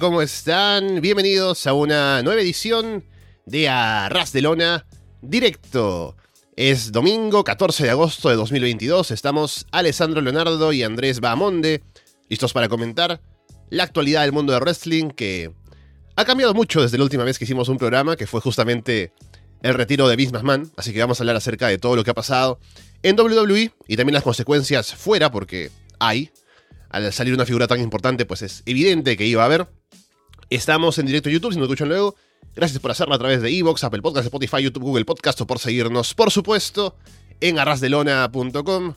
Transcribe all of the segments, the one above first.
¿cómo están? Bienvenidos a una nueva edición de Arras de Lona Directo. Es domingo 14 de agosto de 2022. Estamos Alessandro Leonardo y Andrés Bahamonde, listos para comentar la actualidad del mundo de wrestling que ha cambiado mucho desde la última vez que hicimos un programa, que fue justamente el retiro de Vince McMahon. Así que vamos a hablar acerca de todo lo que ha pasado en WWE y también las consecuencias fuera, porque hay. Al salir una figura tan importante, pues es evidente que iba a haber. Estamos en directo YouTube, si nos escuchan luego. Gracias por hacerlo a través de Evox, Apple Podcasts, Spotify, YouTube, Google Podcast o por seguirnos, por supuesto, en arrasdelona.com.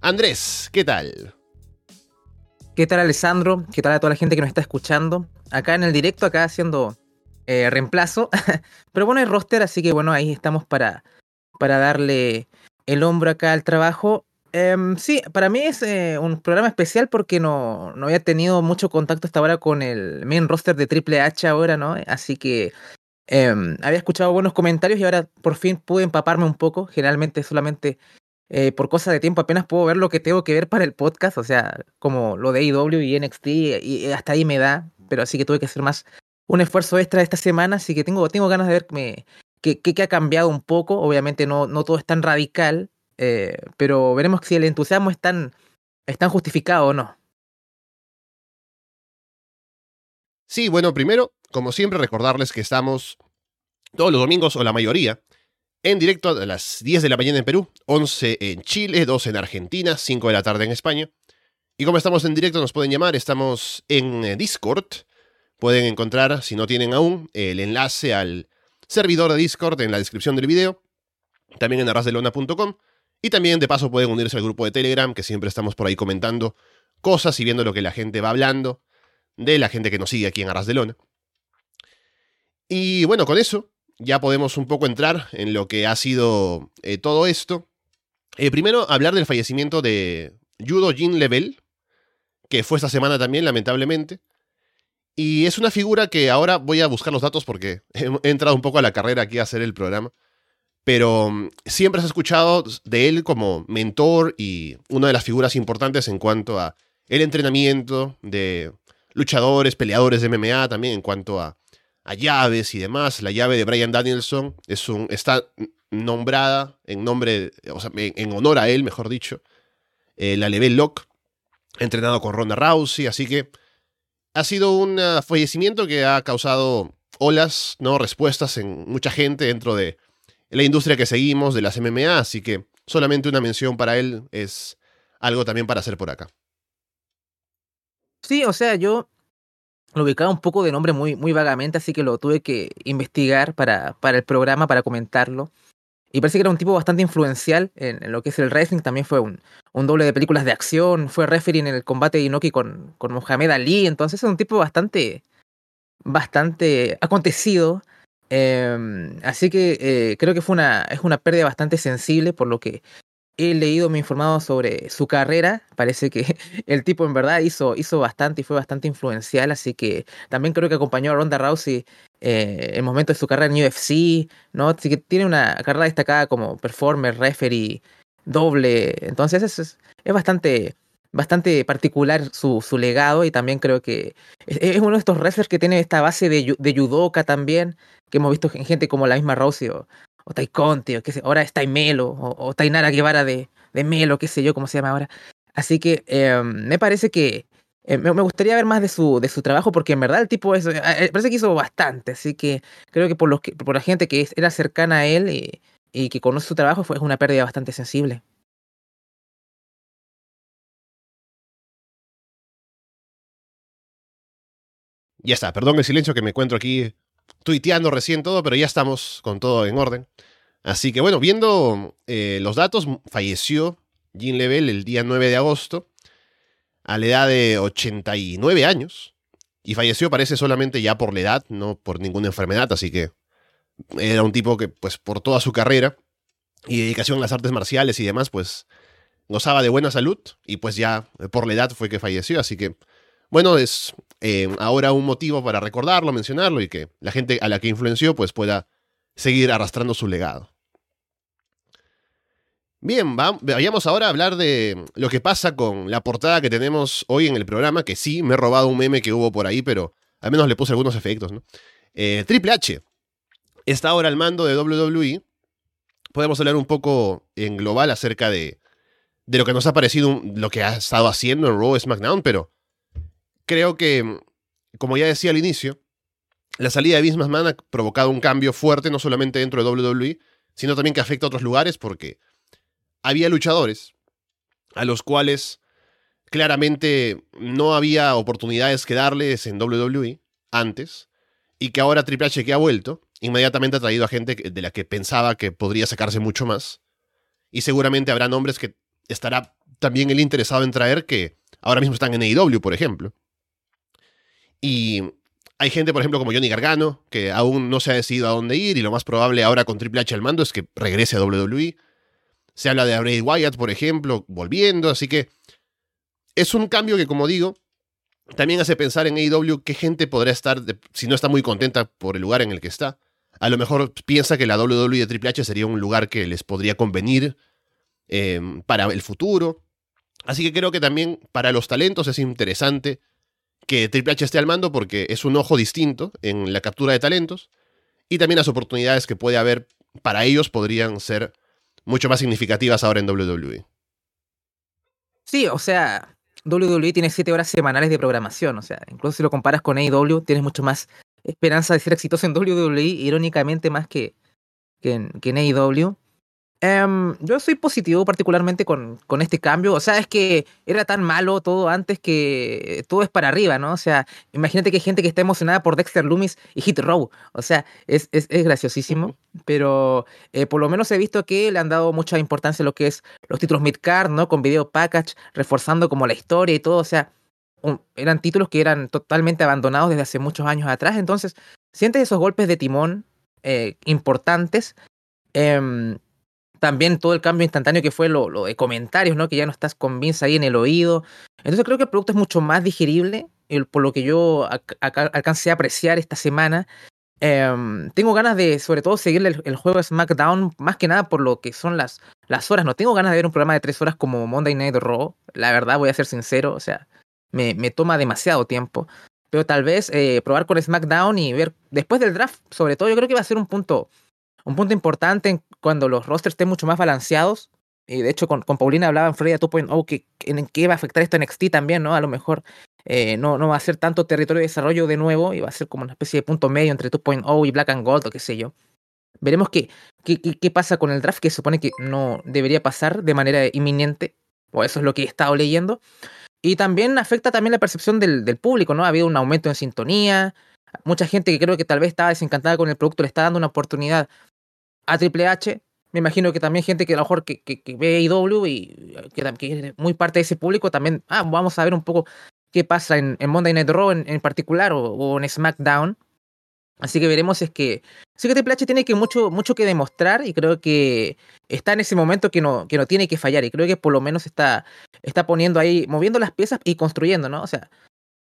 Andrés, ¿qué tal? ¿Qué tal Alessandro? ¿Qué tal a toda la gente que nos está escuchando? Acá en el directo, acá haciendo eh, reemplazo. Pero bueno, hay roster, así que bueno, ahí estamos para, para darle el hombro acá al trabajo. Em, sí, para mí es eh, un programa especial porque no, no había tenido mucho contacto hasta ahora con el main roster de Triple H ahora, ¿no? Así que em, había escuchado buenos comentarios y ahora por fin pude empaparme un poco. Generalmente solamente eh, por cosa de tiempo apenas puedo ver lo que tengo que ver para el podcast, o sea, como lo de AEW y NXT, y hasta ahí me da, pero así que tuve que hacer más un esfuerzo extra esta semana, así que tengo, tengo ganas de ver qué, qué, ha cambiado un poco, obviamente no, no todo es tan radical, eh, pero veremos si el entusiasmo es tan, justificado o no. Sí, bueno, primero, como siempre, recordarles que estamos todos los domingos, o la mayoría, en directo a las 10 de la mañana en Perú, 11 en Chile, 12 en Argentina, 5 de la tarde en España. Y como estamos en directo, nos pueden llamar, estamos en eh, Discord. Pueden encontrar, si no tienen aún, el enlace al servidor de Discord en la descripción del video, también en arrasdelona.com. Y también de paso pueden unirse al grupo de Telegram, que siempre estamos por ahí comentando cosas y viendo lo que la gente va hablando, de la gente que nos sigue aquí en Arras de Lona. Y bueno, con eso ya podemos un poco entrar en lo que ha sido eh, todo esto. Eh, primero, hablar del fallecimiento de Judo Jin Level, que fue esta semana también, lamentablemente. Y es una figura que ahora voy a buscar los datos porque he entrado un poco a la carrera aquí a hacer el programa. Pero mm, siempre has escuchado de él como mentor y una de las figuras importantes en cuanto a el entrenamiento de luchadores, peleadores de MMA, también en cuanto a llaves y demás. La llave de Brian Danielson está nombrada en nombre, en, honor a él, mejor dicho. Eh, la Level Lock, entrenado con Ronda Rousey, así que ha sido un ah, fallecimiento que ha causado olas, ¿no? Respuestas en mucha gente dentro de la industria que seguimos, de las MMA, así que solamente una mención para él es algo también para hacer por acá. Sí, o sea, yo lo ubicaba un poco de nombre muy, muy vagamente, así que lo tuve que investigar para, para el programa, para comentarlo. Y parece que era un tipo bastante influencial en, lo que es el wrestling. También fue un, un, doble de películas de acción. Fue referee en el combate de Inoki con, con Mohamed Ali. Entonces es un tipo bastante, bastante acontecido. Em, así que eh, creo que fue una, es una pérdida bastante sensible por lo que he leído, me he informado sobre su carrera. Parece que el tipo en verdad hizo, hizo bastante y fue bastante influencial. Así que también creo que acompañó a Ronda Rousey eh, en momentos de su carrera en UFC. ¿no? Así que tiene una carrera destacada como performer, referee, doble. Entonces es, es, bastante, bastante particular su, su legado. Y también creo que es, uno de estos wrestlers que tiene esta base de, de judoka también. Que hemos visto en gente como la misma Rousey o, o Tai Conti, o qué sé, ahora es Tai Melo, o, Tainara Guevara de, de Melo, qué sé yo, cómo se llama ahora. Así que eh, me parece que eh, me, gustaría ver más de su, de su trabajo, porque en verdad el tipo es, eh, parece que hizo bastante, así que creo que por, los que, por la gente que era cercana a él y, y que conoce su trabajo fue una pérdida bastante sensible. Ya está, perdón el silencio que me encuentro aquí tuiteando recién todo, pero ya estamos con todo en orden. Así que bueno, viendo eh, los datos, falleció Jean Level el día 9 de agosto a la edad de 89 años. Y falleció parece solamente ya por la edad, no por ninguna enfermedad, así que era un tipo que pues por toda su carrera y dedicación a las artes marciales y demás, pues gozaba de buena salud y pues ya por la edad fue que falleció, así que bueno, es eh, ahora un motivo para recordarlo, mencionarlo y que la gente a la que influenció pues pueda seguir arrastrando su legado. Bien, vayamos ahora a hablar de lo que pasa con la portada que tenemos hoy en el programa, que sí, me he robado un meme que hubo por ahí, pero al menos le puse algunos efectos, ¿no? Eh, Triple H está ahora al mando de WWE. Podemos hablar un poco en global acerca de, de lo que nos ha parecido, lo que ha estado haciendo en Raw SmackDown, pero creo que, como ya decía al inicio, la salida de Vince McMahon ha provocado un cambio fuerte, no solamente dentro de WWE, sino también que afecta a otros lugares, porque había luchadores a los cuales claramente no había oportunidades que darles en WWE antes, y que ahora Triple H que ha vuelto, inmediatamente ha traído a gente de la que pensaba que podría sacarse mucho más. Y seguramente habrá nombres que estará también él interesado en traer que ahora mismo están en AEW, por ejemplo. Y hay gente, por ejemplo, como Johnny Gargano, que aún no se ha decidido a dónde ir y lo más probable ahora con Triple H al mando es que regrese a WWE. Se habla de Bray Wyatt, por ejemplo, volviendo, así que es un cambio que, como digo, también hace pensar en AEW qué gente podrá estar, si no está muy contenta por el lugar en el que está. A lo mejor piensa que la WWE de Triple H sería un lugar que les podría convenir em, para el futuro. Así que creo que también para los talentos es interesante que Triple H esté al mando porque es un ojo distinto en la captura de talentos y también las oportunidades que puede haber para ellos podrían ser mucho más significativas ahora en WWE. Sí, o sea, WWE tiene siete horas semanales de programación, o sea, incluso si lo comparas con AEW, tienes mucho más esperanza de ser exitoso en WWE, irónicamente más que, que, en, que en AEW. Em, yo soy positivo particularmente con, con, este cambio. O sea, es que era tan malo todo antes que todo es para arriba, ¿no? O sea, imagínate que hay gente que está emocionada por Dexter Loomis y Hit Row. O sea, es, es, es graciosísimo. Pero eh, por lo menos he visto que le han dado mucha importancia a lo que es los títulos mid-card, ¿no? Con video package, reforzando como la historia y todo. O sea, eran títulos que eran totalmente abandonados desde hace muchos años atrás. Entonces, sientes esos golpes de timón eh, importantes. Eh, también todo el cambio instantáneo que fue lo, de comentarios, ¿no? Que ya no estás con Vince ahí en el oído. Entonces creo que el producto es mucho más digerible, por lo que yo alcancé a apreciar esta semana. Em, tengo ganas de, sobre todo, seguir el, juego de SmackDown, más que nada por lo que son las, las horas. No tengo ganas de ver un programa de tres horas como Monday Night Raw. La verdad, voy a ser sincero, o sea, me, me toma demasiado tiempo. Pero tal vez eh, probar con SmackDown y ver después del draft, sobre todo, yo creo que va a ser un punto un punto importante cuando los rosters estén mucho más balanceados. Y de hecho, con, con Paulina hablaba en Freddy 2.0 que en qué va a afectar esto en NXT también, ¿no? A lo mejor eh, no, no va a ser tanto territorio de desarrollo de nuevo y va a ser como una especie de punto medio entre 2.0 y Black and Gold o qué sé yo. Veremos qué, qué, qué, pasa con el draft, que se supone que no debería pasar de manera inminente, o eso es lo que he estado leyendo. Y también afecta también la percepción del, del público, ¿no? Ha habido un aumento en sintonía, mucha gente que creo que tal vez estaba desencantada con el producto le está dando una oportunidad a Triple H. Me imagino que también gente que a lo mejor que, que, ve IW y que, que, muy parte de ese público también, ah, vamos a ver un poco qué pasa en, Monday Night Raw en, particular o, en SmackDown. Así que veremos es que sí que Triple H tiene que mucho, mucho que demostrar y creo que está en ese momento que no, que no tiene que fallar y creo que por lo menos está, está poniendo ahí, moviendo las piezas y construyendo, ¿no? O sea,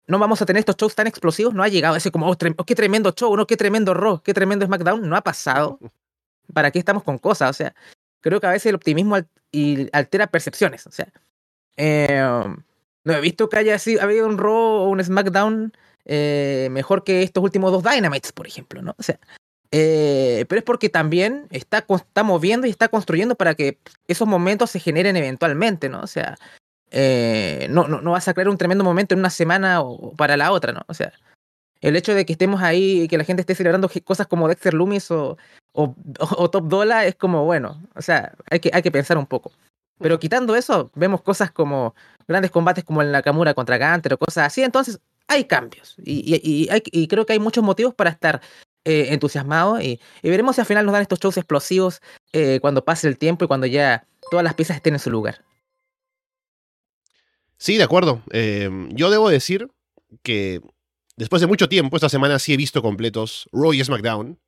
no vamos a tener estos shows tan explosivos, no ha llegado ese como, oh, oh, qué tremendo show, no, qué tremendo Raw, qué tremendo SmackDown, no ha pasado. ¿para qué estamos con cosas? O sea, creo que a veces el optimismo altera percepciones. O sea, em, no he visto que haya sido, habido un Raw o un SmackDown eh, mejor que estos últimos dos Dynamites, por ejemplo, ¿no? O sea, eh, pero es porque también está, está moviendo y está construyendo para que esos momentos se generen eventualmente, ¿no? O sea, eh, no, no, no vas a crear un tremendo momento en una semana o para la otra, ¿no? O sea, el hecho de que estemos ahí y que la gente esté celebrando cosas como Dexter Loomis o, o, Top Dollar es como, bueno, o sea, hay que, hay que pensar un poco. Pero quitando eso, vemos cosas como grandes combates como el Nakamura contra Gunter o cosas así, entonces hay cambios y, y, y, creo que hay muchos motivos para estar eh, entusiasmados y, veremos si al final nos dan estos shows explosivos eh, cuando pase el tiempo y cuando ya todas las piezas estén en su lugar. Sí, de acuerdo. Eh, yo debo decir que después de mucho tiempo, esta semana sí he visto completos Raw y SmackDown.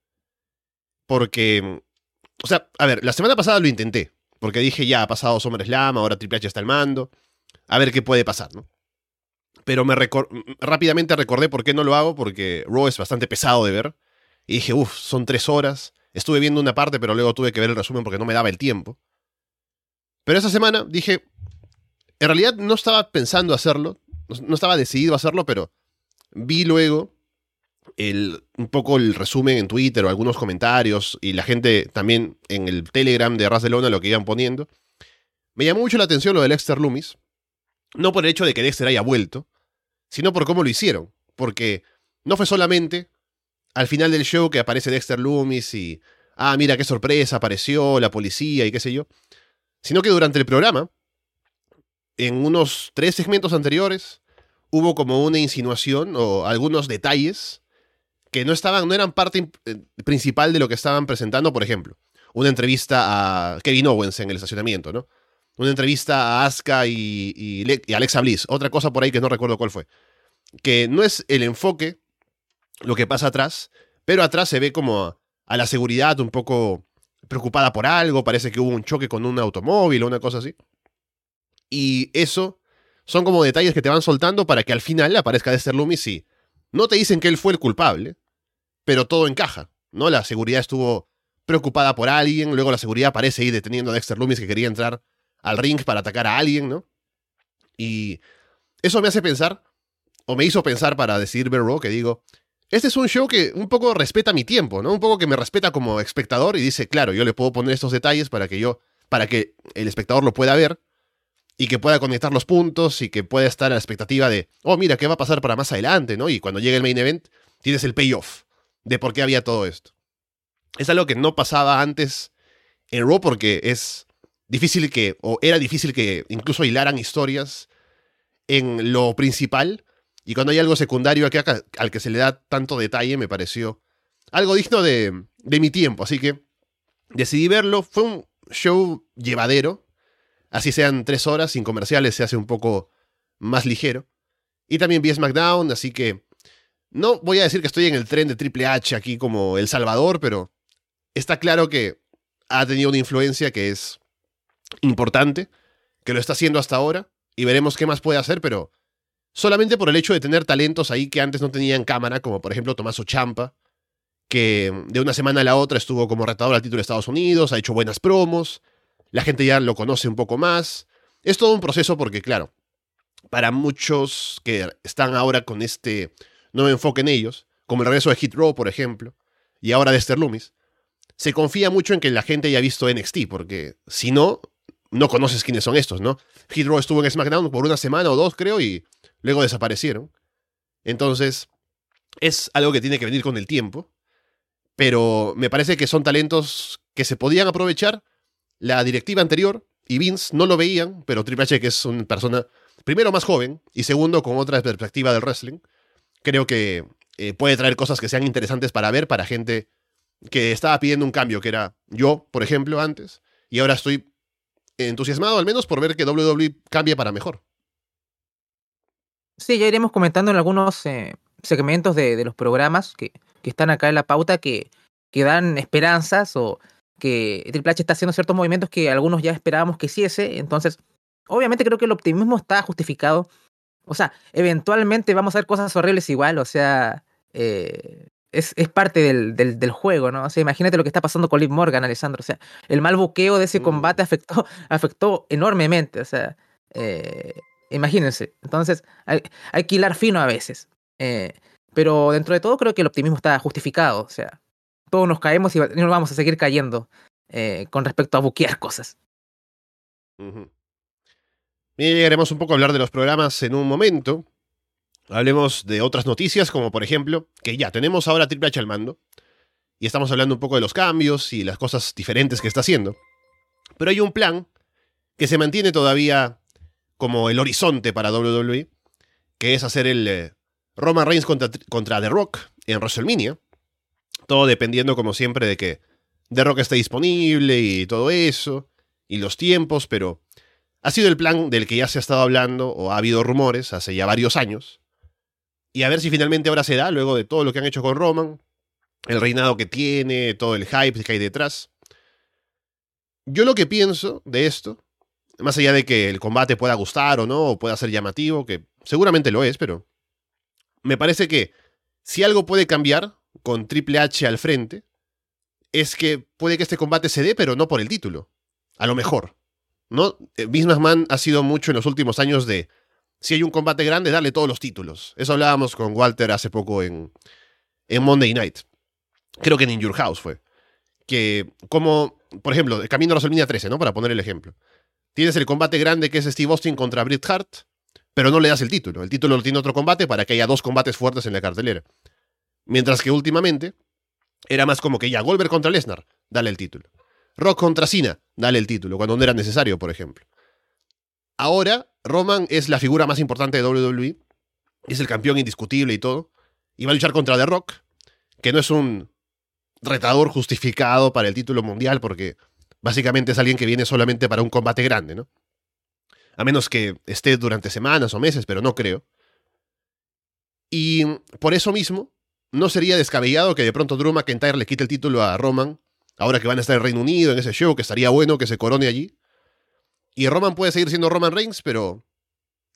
Porque, o sea, a ver, la semana pasada lo intenté. Porque dije, ya ha pasado SummerSlam, ahora Triple H está al mando. A ver qué puede pasar, ¿no? Pero me rápidamente recordé por qué no lo hago, porque Raw es bastante pesado de ver. Y dije, uff, son tres horas. Estuve viendo una parte, pero luego tuve que ver el resumen porque no me daba el tiempo. Pero esa semana dije, en realidad no estaba pensando hacerlo, no estaba decidido a hacerlo, pero vi luego el, un poco el resumen en Twitter o algunos comentarios y la gente también en el Telegram de Ras de Lona lo que iban poniendo. Me llamó mucho la atención lo de Dexter Loomis, no por el hecho de que Dexter haya vuelto, sino por cómo lo hicieron, porque no fue solamente al final del show que aparece Dexter Loomis y, ah, mira qué sorpresa, apareció la policía y qué sé yo, sino que durante el programa, en unos tres segmentos anteriores, hubo como una insinuación o algunos detalles que no estaban, no eran parte eh, principal de lo que estaban presentando, por ejemplo, una entrevista a Kevin Owens en el estacionamiento, ¿no? Una entrevista a Asuka y, y, Alexa Bliss, otra cosa por ahí que no recuerdo cuál fue. Que no es el enfoque lo que pasa atrás, pero atrás se ve como a la seguridad un poco preocupada por algo, parece que hubo un choque con un automóvil o una cosa así. Y eso son como detalles que te van soltando para que al final aparezca Dexter Loomis y no te dicen que él fue el culpable, pero todo encaja, ¿no? La seguridad estuvo preocupada por alguien, luego la seguridad aparece ahí deteniendo a Dexter Loomis que quería entrar al ring para atacar a alguien, ¿no? Y eso me hace pensar, o me hizo pensar para decir Raw, que digo, este es un show que un poco respeta mi tiempo, ¿no? Un poco que me respeta como espectador y dice, claro, yo le puedo poner estos detalles para que yo, para que el espectador lo pueda ver y que pueda conectar los puntos y que pueda estar a la expectativa de, oh, mira, ¿qué va a pasar para más adelante? ¿no? Y cuando llegue el main event, tienes el payoff de por qué había todo esto. Es algo que no pasaba antes en Raw porque es difícil que, o era difícil que incluso hilaran historias en lo principal. Y cuando hay algo secundario aquí al que se le da tanto detalle, me pareció algo digno de, de mi tiempo. Así que decidí verlo. Fue un show llevadero Así sean tres horas sin comerciales, se hace un poco más ligero. Y también vi SmackDown, así que no voy a decir que estoy en el tren de Triple H aquí como El Salvador, pero está claro que ha tenido una influencia que es importante, que lo está haciendo hasta ahora, y veremos qué más puede hacer, pero solamente por el hecho de tener talentos ahí que antes no tenían cámara, como por ejemplo Tomaso Champa, que de una semana a la otra estuvo como retador al título de Estados Unidos, ha hecho buenas promos, la gente ya lo conoce un poco más. Es todo un proceso porque, claro, para muchos que están ahora con este nuevo enfoque en ellos, como el regreso de Hit Row, por ejemplo, y ahora de Esther Loomis, se confía mucho en que la gente haya visto NXT, porque si no, no conoces quiénes son estos, ¿no? Hit Row estuvo en SmackDown por una semana o dos, creo, y luego desaparecieron. Entonces, es algo que tiene que venir con el tiempo, pero me parece que son talentos que se podían aprovechar la directiva anterior y Vince no lo veían, pero Triple H, que es una persona, primero, más joven y segundo, con otra perspectiva del wrestling, creo que eh, puede traer cosas que sean interesantes para ver para gente que estaba pidiendo un cambio, que era yo, por ejemplo, antes, y ahora estoy entusiasmado al menos por ver que WWE cambie para mejor. Sí, ya iremos comentando en algunos eh, segmentos de, los programas que, que, están acá en la pauta que, que dan esperanzas o que Triple H está haciendo ciertos movimientos que algunos ya esperábamos que hiciese. Entonces, obviamente creo que el optimismo está justificado. O sea, eventualmente vamos a ver cosas horribles igual. O sea, eh, es, es, parte del, del, juego, ¿no? O sea, imagínate lo que está pasando con Liv Morgan, Alessandro. O sea, el mal buqueo de ese mm. combate afectó, afectó enormemente. O sea, eh, imagínense. Entonces, hay, hay, que hilar fino a veces. Eh, pero dentro de todo creo que el optimismo está justificado. O sea, todos nos caemos y nos vamos a seguir cayendo eh, con respecto a buquear cosas. Bien, llegaremos un poco a hablar de los programas en un momento. Hablemos de otras noticias, como por ejemplo, que ya tenemos ahora Triple H al mando. Y estamos hablando un poco de los cambios y las cosas diferentes que está haciendo. Pero hay un plan que se mantiene todavía como el horizonte para WWE, que es hacer el eh, Roman Reigns contra, contra The Rock en WrestleMania. Todo dependiendo, como siempre, de que The Rock esté disponible y todo eso, y los tiempos, pero ha sido el plan del que ya se ha estado hablando, o ha habido rumores hace ya varios años. Y a ver si finalmente ahora se da, luego de todo lo que han hecho con Roman, el reinado que tiene, todo el hype que hay detrás. Yo lo que pienso de esto, más allá de que el combate pueda gustar o no, o pueda ser llamativo, que seguramente lo es, pero me parece que si algo puede cambiar, con Triple H al frente, es que puede que este combate se dé, pero no por el título. A lo mejor. ¿no? Eh, Vince McMahon ha sido mucho en los últimos años de, si hay un combate grande, darle todos los títulos. Eso hablábamos con Walter hace poco en, en Monday Night. Creo que en In Your House fue. Que como, por ejemplo, el camino a WrestleMania 13, ¿no? Para poner el ejemplo. Tienes el combate grande que es Steve Austin contra Bret Hart, pero no le das el título. El título lo tiene otro combate para que haya dos combates fuertes en la cartelera. Mientras que últimamente era más como que ya Goldberg contra Lesnar, dale el título. Rock contra Cena, dale el título, cuando no era necesario, por ejemplo. Ahora, Roman es la figura más importante de WWE, es el campeón indiscutible y todo, y va a luchar contra The Rock, que no es un retador justificado para el título mundial, porque básicamente es alguien que viene solamente para un combate grande, ¿no? A menos que esté durante semanas o meses, pero no creo. Y por eso mismo, no sería descabellado que de pronto Drew McIntyre le quite el título a Roman, ahora que van a estar en Reino Unido en ese show, que estaría bueno que se corone allí. Y Roman puede seguir siendo Roman Reigns, pero.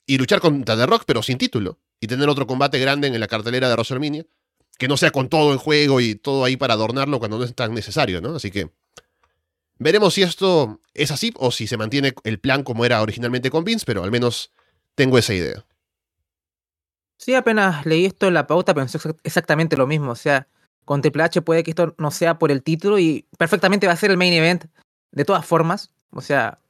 Y luchar contra The Rock, pero sin título. Y tener otro combate grande en la cartelera de WrestleMania. Que no sea con todo en juego y todo ahí para adornarlo cuando no es tan necesario, ¿no? Así que. Veremos si esto es así o si se mantiene el plan como era originalmente con Vince, pero al menos tengo esa idea. Sí, apenas leí esto en la pauta, pensé exactamente lo mismo. O sea, con Triple H puede que esto no sea por el título y perfectamente va a ser el main event de todas formas. O sea,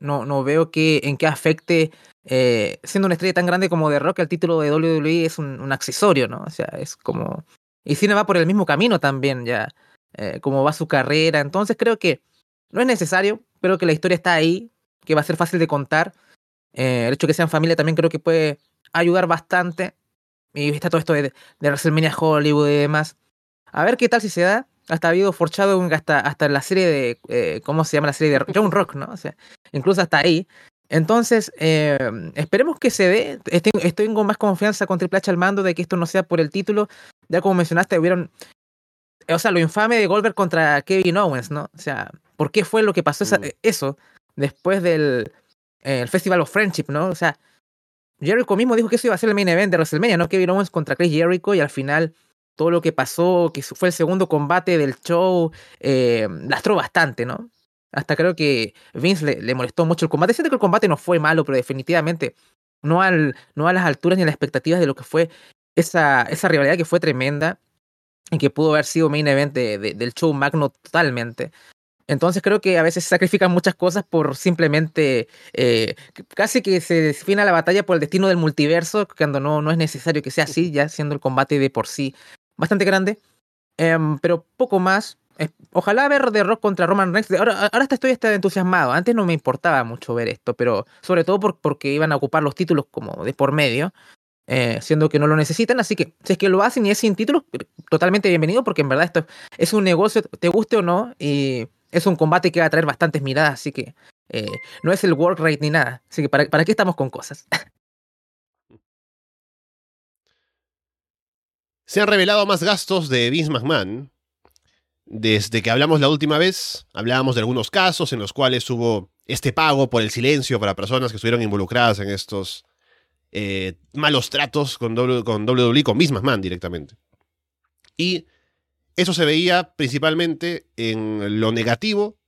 no, no veo que, en qué afecte, eh, siendo una estrella tan grande como The Rock, el título de WWE es un, accesorio, ¿no? O sea, es como... Y Cena va por el mismo camino también, ya, eh, como va su carrera. Entonces creo que no es necesario, creo que la historia está ahí, que va a ser fácil de contar. Eh, el hecho de que sean familia también creo que puede ayudar bastante. Y está todo esto de, de WrestleMania Hollywood y demás. A ver qué tal si se da. Hasta ha habido forchado hasta, hasta la serie de. Eh, ¿Cómo se llama la serie de John Rock, no? O sea, incluso hasta ahí. Entonces, eh, esperemos que se dé. Estoy, estoy con más confianza con Triple H al mando de que esto no sea por el título. Ya como mencionaste, hubieron. O sea, lo infame de Goldberg contra Kevin Owens, ¿no? O sea, ¿por qué fue lo que pasó esa, eso después del el Festival of Friendship, ¿no? O sea, Jericho mismo dijo que eso iba a ser el main event de WrestleMania, ¿no? Kevin Owens contra Chris Jericho y al final todo lo que pasó, que fue el segundo combate del show, eh, lastró bastante, ¿no? Hasta creo que Vince le, le, molestó mucho el combate. Siento que el combate no fue malo, pero definitivamente no, al, no a las alturas ni a las expectativas de lo que fue esa, esa rivalidad que fue tremenda y que pudo haber sido main event de, de, del show magno totalmente. Entonces creo que a veces se sacrifican muchas cosas por simplemente eh, casi que se defina la batalla por el destino del multiverso, cuando no, no es necesario que sea así, ya siendo el combate de por sí bastante grande. Um, pero poco más. Eh, ojalá ver The Rock contra Roman Reigns. Ahora, ahora estoy hasta entusiasmado. Antes no me importaba mucho ver esto, pero sobre todo por, porque iban a ocupar los títulos como de por medio. Eh, siendo que no lo necesitan, así que si es que lo hacen y es sin títulos, totalmente bienvenido, porque en verdad esto es un negocio, te guste o no, y es un combate que va a traer bastantes miradas, así que eh, no es el work rate ni nada. Así que ¿para, para qué estamos con cosas? Se han revelado más gastos de Vince McMahon. Desde que hablamos la última vez, hablábamos de algunos casos en los cuales hubo este pago por el silencio para personas que estuvieron involucradas en estos eh, malos tratos con, w, con WWE, con Vince McMahon directamente. Y eso se veía principalmente en lo negativo,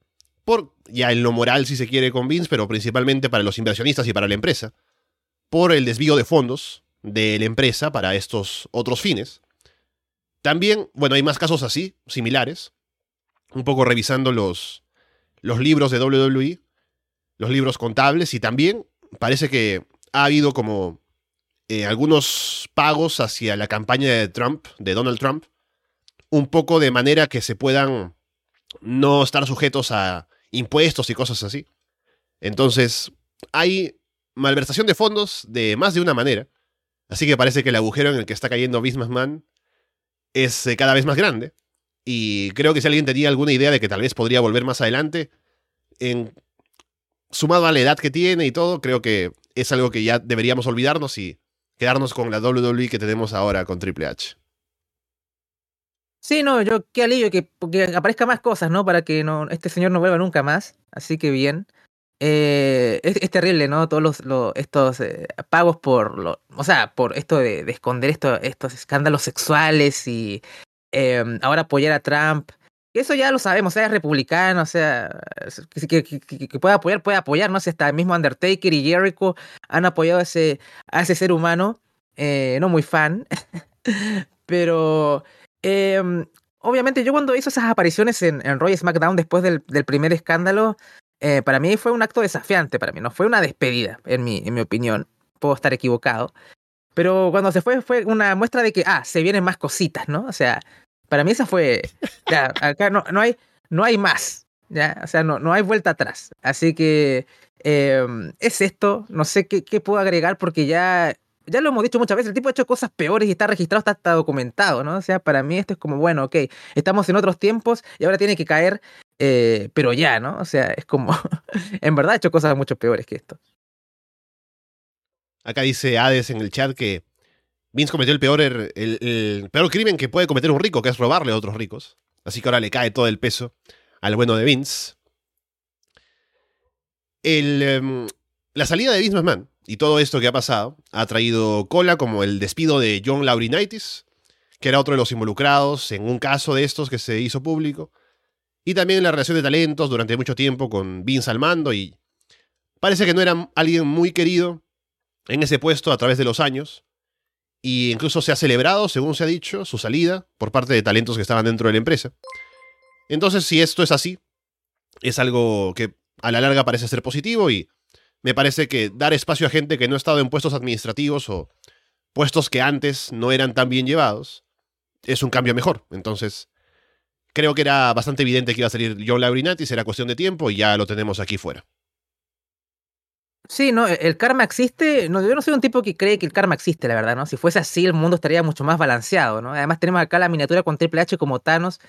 por ya en lo moral si se quiere con Vince, pero principalmente para los inversionistas y para la empresa, por el desvío de fondos de la empresa para estos otros fines. También, bueno, hay más casos así, similares, un poco revisando los, libros de WWE, los libros contables, y también parece que ha habido como eh, algunos pagos hacia la campaña de Trump, de Donald Trump, un poco de manera que se puedan no estar sujetos a impuestos y cosas así. Entonces, hay malversación de fondos de más de una manera. Así que parece que el agujero en el que está cayendo McMahon es eh, cada vez más grande. Y creo que si alguien tenía alguna idea de que tal vez podría volver más adelante, sumado a la edad que tiene y todo, creo que es algo que ya deberíamos olvidarnos y quedarnos con la WWE que tenemos ahora con Triple H. Sí, no, yo qué alivio que, que aparezca más cosas, ¿no? Para que no, este señor no vuelva nunca más. Así que bien. Eh, es, terrible, ¿no? Todos los, estos eh, pagos por, lo, o sea, por esto de, de esconder esto, estos escándalos sexuales y eh, ahora apoyar a Trump. Eso ya lo sabemos, sea republicano, sea, que, pueda apoyar, puede apoyar, no sé, hasta el mismo Undertaker y Jericho han apoyado a ese, a ese ser humano, eh, no muy fan, pero em, obviamente yo cuando hizo esas apariciones en, en Roy SmackDown después del, del primer escándalo, eh, para mí fue un acto desafiante, para mí no fue una despedida, en mi, en mi opinión, puedo estar equivocado, pero cuando se fue fue una muestra de que, ah, se vienen más cositas, ¿no? O sea, para mí esa fue, ya, acá no, no, hay, no hay más, ya, o sea, no, no hay vuelta atrás. Así que em, es esto, no sé qué, qué, puedo agregar porque ya, ya lo hemos dicho muchas veces, el tipo ha hecho cosas peores y está registrado, está, está documentado, ¿no? O sea, para mí esto es como, bueno, ok, estamos en otros tiempos y ahora tiene que caer, eh, pero ya, ¿no? O sea, es como, en verdad ha hecho cosas mucho peores que esto. Acá dice Hades en el chat que Vince cometió el peor, er, el, peor crimen que puede cometer un rico, que es robarle a otros ricos. Así que ahora le cae todo el peso al bueno de Vince. El, em, la salida de McMahon y todo esto que ha pasado ha traído cola como el despido de John Laurinaitis, que era otro de los involucrados en un caso de estos que se hizo público, y también la relación de talentos durante mucho tiempo con Vince al mando y parece que no era alguien muy querido en ese puesto a través de los años y incluso se ha celebrado, según se ha dicho, su salida por parte de talentos que estaban dentro de la empresa. Entonces, si esto es así, es algo que a la larga parece ser positivo y me parece que dar espacio a gente que no ha estado en puestos administrativos o puestos que antes no eran tan bien llevados es un cambio mejor. Entonces, creo que era bastante evidente que iba a salir John Laurinatis, era cuestión de tiempo y ya lo tenemos aquí fuera. Sí, no, e, el karma existe. No, yo no soy un tipo que cree que el karma existe, la verdad, ¿no? Si fuese así, el mundo estaría mucho más balanceado, ¿no? Además, tenemos acá la miniatura con Triple H como Thanos.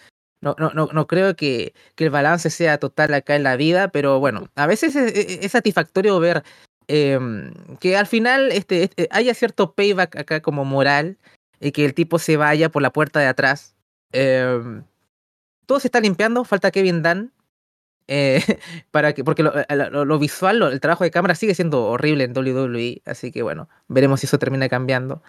No, no, no, no creo que, que el balance sea total acá en la vida, pero bueno, a veces es, satisfactorio ver em, que al final este, este, haya cierto payback acá como moral y que el tipo se vaya por la puerta de atrás. Em, todo se está limpiando, falta Kevin Dunn, eh, para que, porque eh, lo, visual, el trabajo de cámara sigue siendo horrible en WWE, así que bueno, veremos si eso termina cambiando.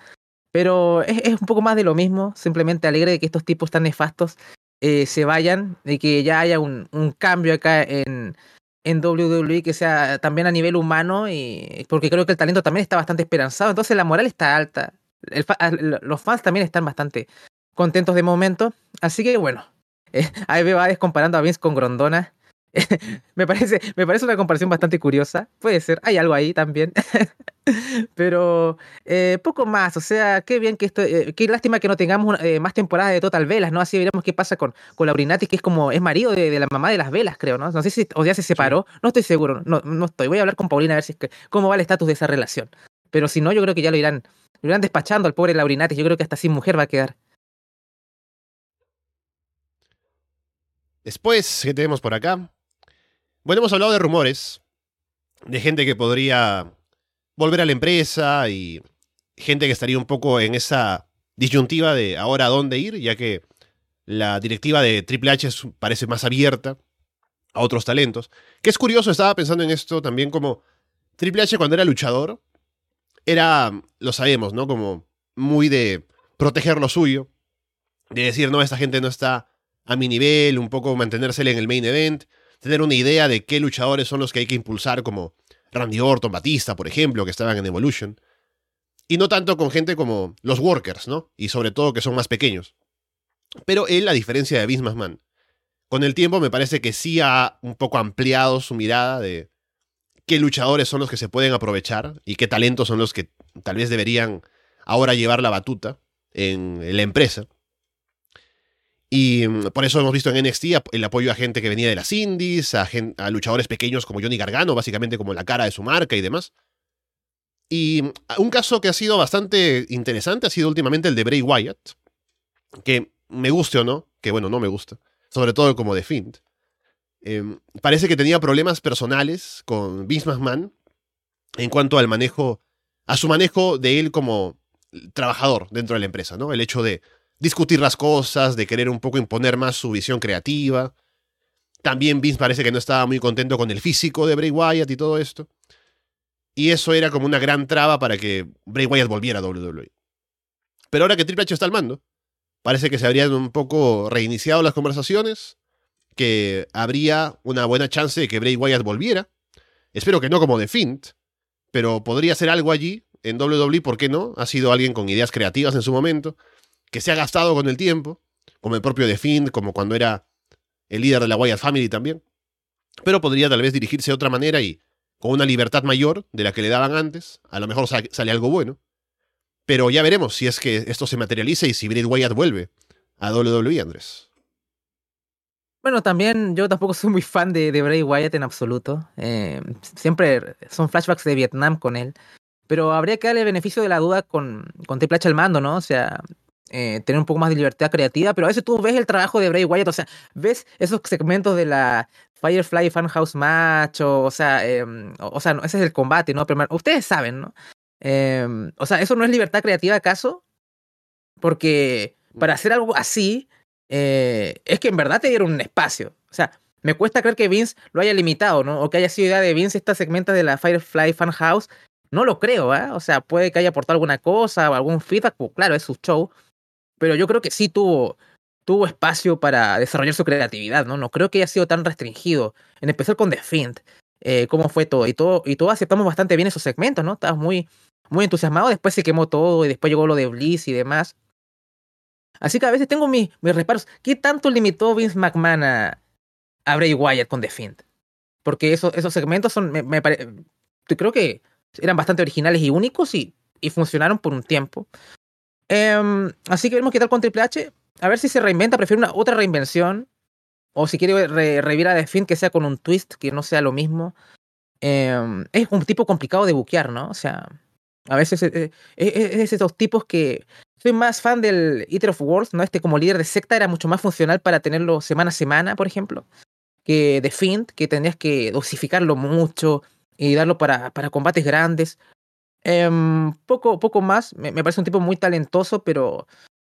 Pero es, un poco más de lo mismo, simplemente alegre de que estos tipos tan nefastos eh, se vayan, de que ya haya un, un cambio acá en, en WWE que sea también a nivel humano, y porque creo que el talento también está bastante esperanzado, entonces la moral está alta. los fans también están bastante contentos de momento, así que bueno, ahí veo a comparando a Vince con Grondona. me, parece, me parece una comparación bastante curiosa. Puede ser, hay algo ahí también. Pero eh, poco más, o sea, qué bien que esto, eh, qué lástima que no tengamos eh, más temporadas de Total Velas, ¿no? Así veremos qué pasa con, con Laurinati, que es como, es marido de, la mamá de las velas, creo, ¿no? No sé si o ya se separó, no estoy seguro, no, no estoy. Voy a hablar con Paulina a ver si es que, cómo va el estatus de esa relación. Pero si no, yo creo que ya lo irán, lo irán despachando al pobre Laurinati, yo creo que hasta sin mujer va a quedar. Después, ¿qué tenemos por acá? Bueno, hemos hablado de rumores, de gente que podría volver a la empresa y gente que estaría un poco en esa disyuntiva de ahora a dónde ir, ya que la directiva de Triple H parece más abierta a otros talentos. Que es curioso, estaba pensando en esto también como Triple H cuando era luchador, era, lo sabemos, ¿no? Como muy de proteger lo suyo, de decir, no, esta gente no está a mi nivel, un poco mantenérsele en el main event tener una idea de qué luchadores son los que hay que impulsar, como Randy Orton, Batista, por ejemplo, que estaban en Evolution. Y no tanto con gente como los Workers, ¿no? Y sobre todo que son más pequeños. Pero él, a diferencia de Vince McMahon, con el tiempo me parece que sí ha un poco ampliado su mirada de qué luchadores son los que se pueden aprovechar y qué talentos son los que tal vez deberían ahora llevar la batuta en la empresa. Y mm, por eso hemos visto en NXT el apoyo a gente que venía de las indies, a, luchadores pequeños como Johnny Gargano, básicamente como la cara de su marca y demás. Y mm, un caso que ha sido bastante interesante ha sido últimamente el de Bray Wyatt, que me guste o no, que bueno, no me gusta, sobre todo como de Fint. Em, parece que tenía problemas personales con Vince McMahon en cuanto al manejo, a su manejo de él como trabajador dentro de la empresa, ¿no? El hecho de discutir las cosas, de querer un poco imponer más su visión creativa. También Vince parece que no estaba muy contento con el físico de Bray Wyatt y todo esto. Y eso era como una gran traba para que Bray Wyatt volviera a WWE. Pero ahora que Triple H está al mando, parece que se habrían un poco reiniciado las conversaciones. que habría una buena chance de que Bray Wyatt volviera. Espero que no como The Fint, pero podría ser algo allí en WWE, ¿por qué no? Ha sido alguien con ideas creativas en su momento, que se ha gastado con el tiempo, como el propio The Fint, como cuando era el líder de la Wyatt Family también. Pero podría tal vez dirigirse de otra manera y con una libertad mayor de la que le daban antes. A lo mejor sale algo bueno. Pero ya veremos si es que esto se materializa y si Bray Wyatt vuelve a WWE, Andrés. Bueno, también yo tampoco soy muy fan de, de Bray Wyatt en absoluto. Eh, siempre son flashbacks de Vietnam con él. Pero habría que darle beneficio de la duda con, con Triple H al mando, ¿no? O sea, eh, tener un poco más de libertad creativa. Pero a veces tú ves el trabajo de Bray Wyatt, o sea, ves esos segmentos de la Firefly Funhouse Match, o, o sea, em, o, sea, ese es el combate, ¿no? Pero ustedes saben, ¿no? Em, o sea, ¿eso no es libertad creativa acaso? Porque para hacer algo así, eh, es que en verdad te dieron un espacio. O sea, me cuesta creer que Vince lo haya limitado, ¿no? O que haya sido idea de Vince esta segmenta de la Firefly Funhouse. No lo creo, ¿eh? O sea, puede que haya aportado alguna cosa o algún feedback, pues claro, es su show. Pero yo creo que sí tuvo, tuvo espacio para desarrollar su creatividad, ¿no? No creo que haya sido tan restringido, en especial con The Fiend, eh, cómo fue todo. Y todo, y todo aceptamos bastante bien esos segmentos, ¿no? Estabas muy, muy entusiasmado, después se quemó todo y después llegó lo de Bliss y demás. Así que a veces tengo mis, mis reparos. ¿Qué tanto limitó Vince McMahon a, Bray Wyatt con The Fiend? Porque esos, esos segmentos son, me creo que eran bastante originales y únicos y, y funcionaron por un tiempo. Eh, así que veremos qué tal con Triple H. A ver si se reinventa, prefiero una otra reinvención. O si quiere revivir a The que sea con un twist, que no sea lo mismo. Eh, es un tipo complicado de buquear, ¿no? O sea, a veces es, es, esos tipos que. Soy más fan del Eater of Worlds, ¿no? Este como líder de secta era mucho más funcional para tenerlo semana a semana, por ejemplo. Que The que tenías que dosificarlo mucho y darlo para, para combates grandes. Eh, poco, poco más. Me, parece un tipo muy talentoso, pero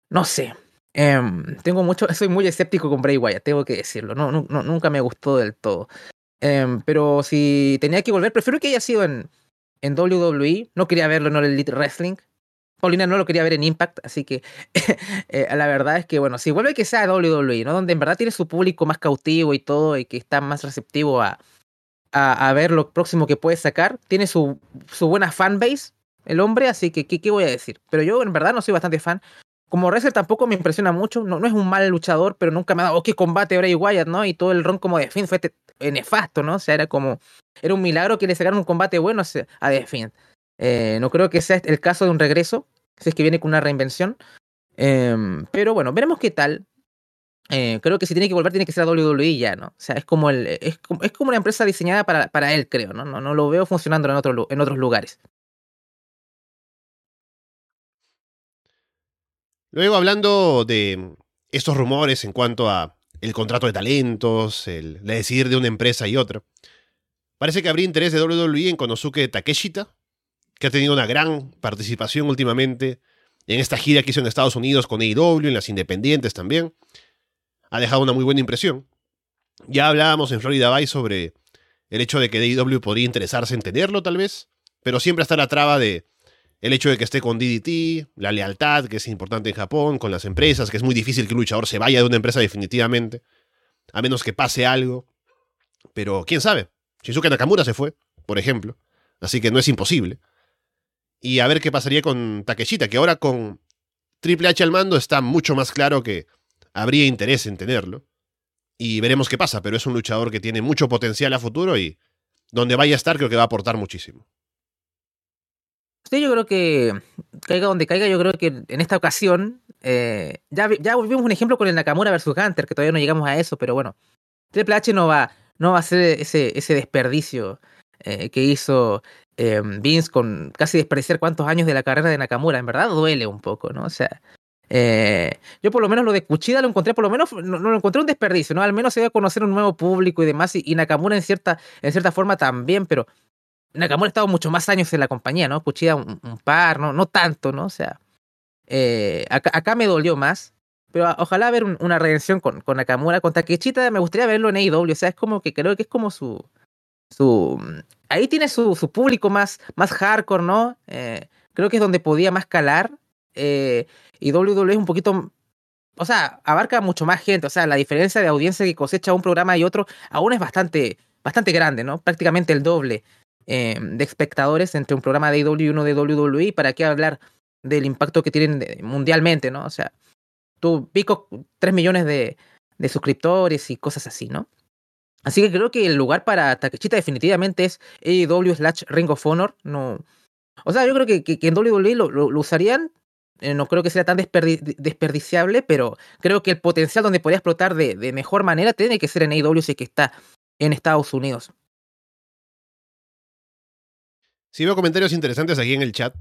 no sé. Eh, tengo mucho, soy muy escéptico con Bray Wyatt, tengo que decirlo. No, no, nunca me gustó del todo. Eh, pero si tenía que volver, prefiero que haya sido en, en WWE. No quería verlo en el Elite Wrestling. Paulina no lo quería ver en Impact, así que eh, la verdad es que, bueno, si vuelve que sea WWE, ¿no? Donde en verdad tiene su público más cautivo y todo, y que está más receptivo a, a, ver lo próximo que puede sacar. Tiene su, su buena fanbase, el hombre, así que, ¿qué, ¿qué, voy a decir? Pero yo en verdad no soy bastante fan. Como wrestler tampoco me impresiona mucho, no, no es un mal luchador, pero nunca me ha dado, oh, qué combate Bray Wyatt, ¿no? Y todo el ron como de Fiend fue nefasto, ¿no? O sea, era como, era un milagro que le sacaran un combate bueno a The Fiend. Eh, no creo que sea el caso de un regreso, si es que viene con una reinvención. Eh, pero bueno, veremos qué tal. Eh, creo que si tiene que volver, tiene que ser a WWE ya, ¿no? O sea, es como, el, es, como, es como una empresa diseñada para, para él, creo, ¿no? ¿no? No lo veo funcionando en, otro, en otros lugares. Luego, hablando de estos rumores en cuanto a el contrato de talentos, el, el decidir de una empresa y otra, parece que habría interés de WWE en Konosuke Takeshita, que ha tenido una gran participación últimamente en esta gira que hizo en Estados Unidos con AEW, en las independientes también. Ha dejado una muy buena impresión. Ya hablábamos en Florida Vice sobre el hecho de que AEW podría interesarse en tenerlo, tal vez, pero siempre está la traba de el hecho de que esté con DDT, la lealtad, que es importante en Japón, con las empresas, que es muy difícil que un luchador se vaya de una empresa definitivamente, a menos que pase algo. Pero quién sabe, Shinsuke Nakamura se fue, por ejemplo, así que no es imposible. Y a ver qué pasaría con Takeshita, que ahora con Triple H al mando está mucho más claro que habría interés en tenerlo. Y veremos qué pasa, pero es un luchador que tiene mucho potencial a futuro y donde vaya a estar creo que va a aportar muchísimo. Sí, yo creo que caiga donde caiga, yo creo que en esta ocasión eh, ya, ya vimos un ejemplo con el Nakamura versus Hunter, que todavía no llegamos a eso, pero bueno, Triple H no va, no va a hacer ese, ese desperdicio eh, que hizo eh, Vince con casi desperdiciar cuántos años de la carrera de Nakamura. En verdad duele un poco, ¿no? O sea, eh, yo por lo menos lo de Cuchida lo encontré, por lo menos no, lo encontré un desperdicio, ¿no? Al menos se iba a conocer un nuevo público y demás, y, Nakamura en cierta, en cierta forma también, pero Nakamura ha estado mucho más años en la compañía, ¿no? Cuchilla un, par, ¿no? No tanto, ¿no? O sea, eh, acá, me dolió más. Pero ojalá ver un, una redención con, con Nakamura. Con Takechita me gustaría verlo en AEW. O sea, es como que creo que es como su. su ahí tiene su, su público más, más hardcore, ¿no? Eh, creo que es donde podía más calar. Eh, y WWE es un poquito o sea, abarca mucho más gente, o sea, la diferencia de audiencia que cosecha un programa y otro aún es bastante, bastante grande, ¿no? Prácticamente el doble eh, de espectadores entre un programa de IW y uno de WWE, ¿para qué hablar del impacto que tienen mundialmente, ¿no? O sea, tú pico 3 millones de, suscriptores y cosas así, ¿no? Así que creo que el lugar para Takechita definitivamente es AEW slash Ring of Honor. No. O sea, yo creo que, que, en WWE lo, usarían. Eh, no creo que sea tan desperdiciable, pero creo que el potencial donde podría explotar de, mejor manera tiene que ser en AEW si que está en Estados Unidos. Sí, veo comentarios interesantes aquí en el chat.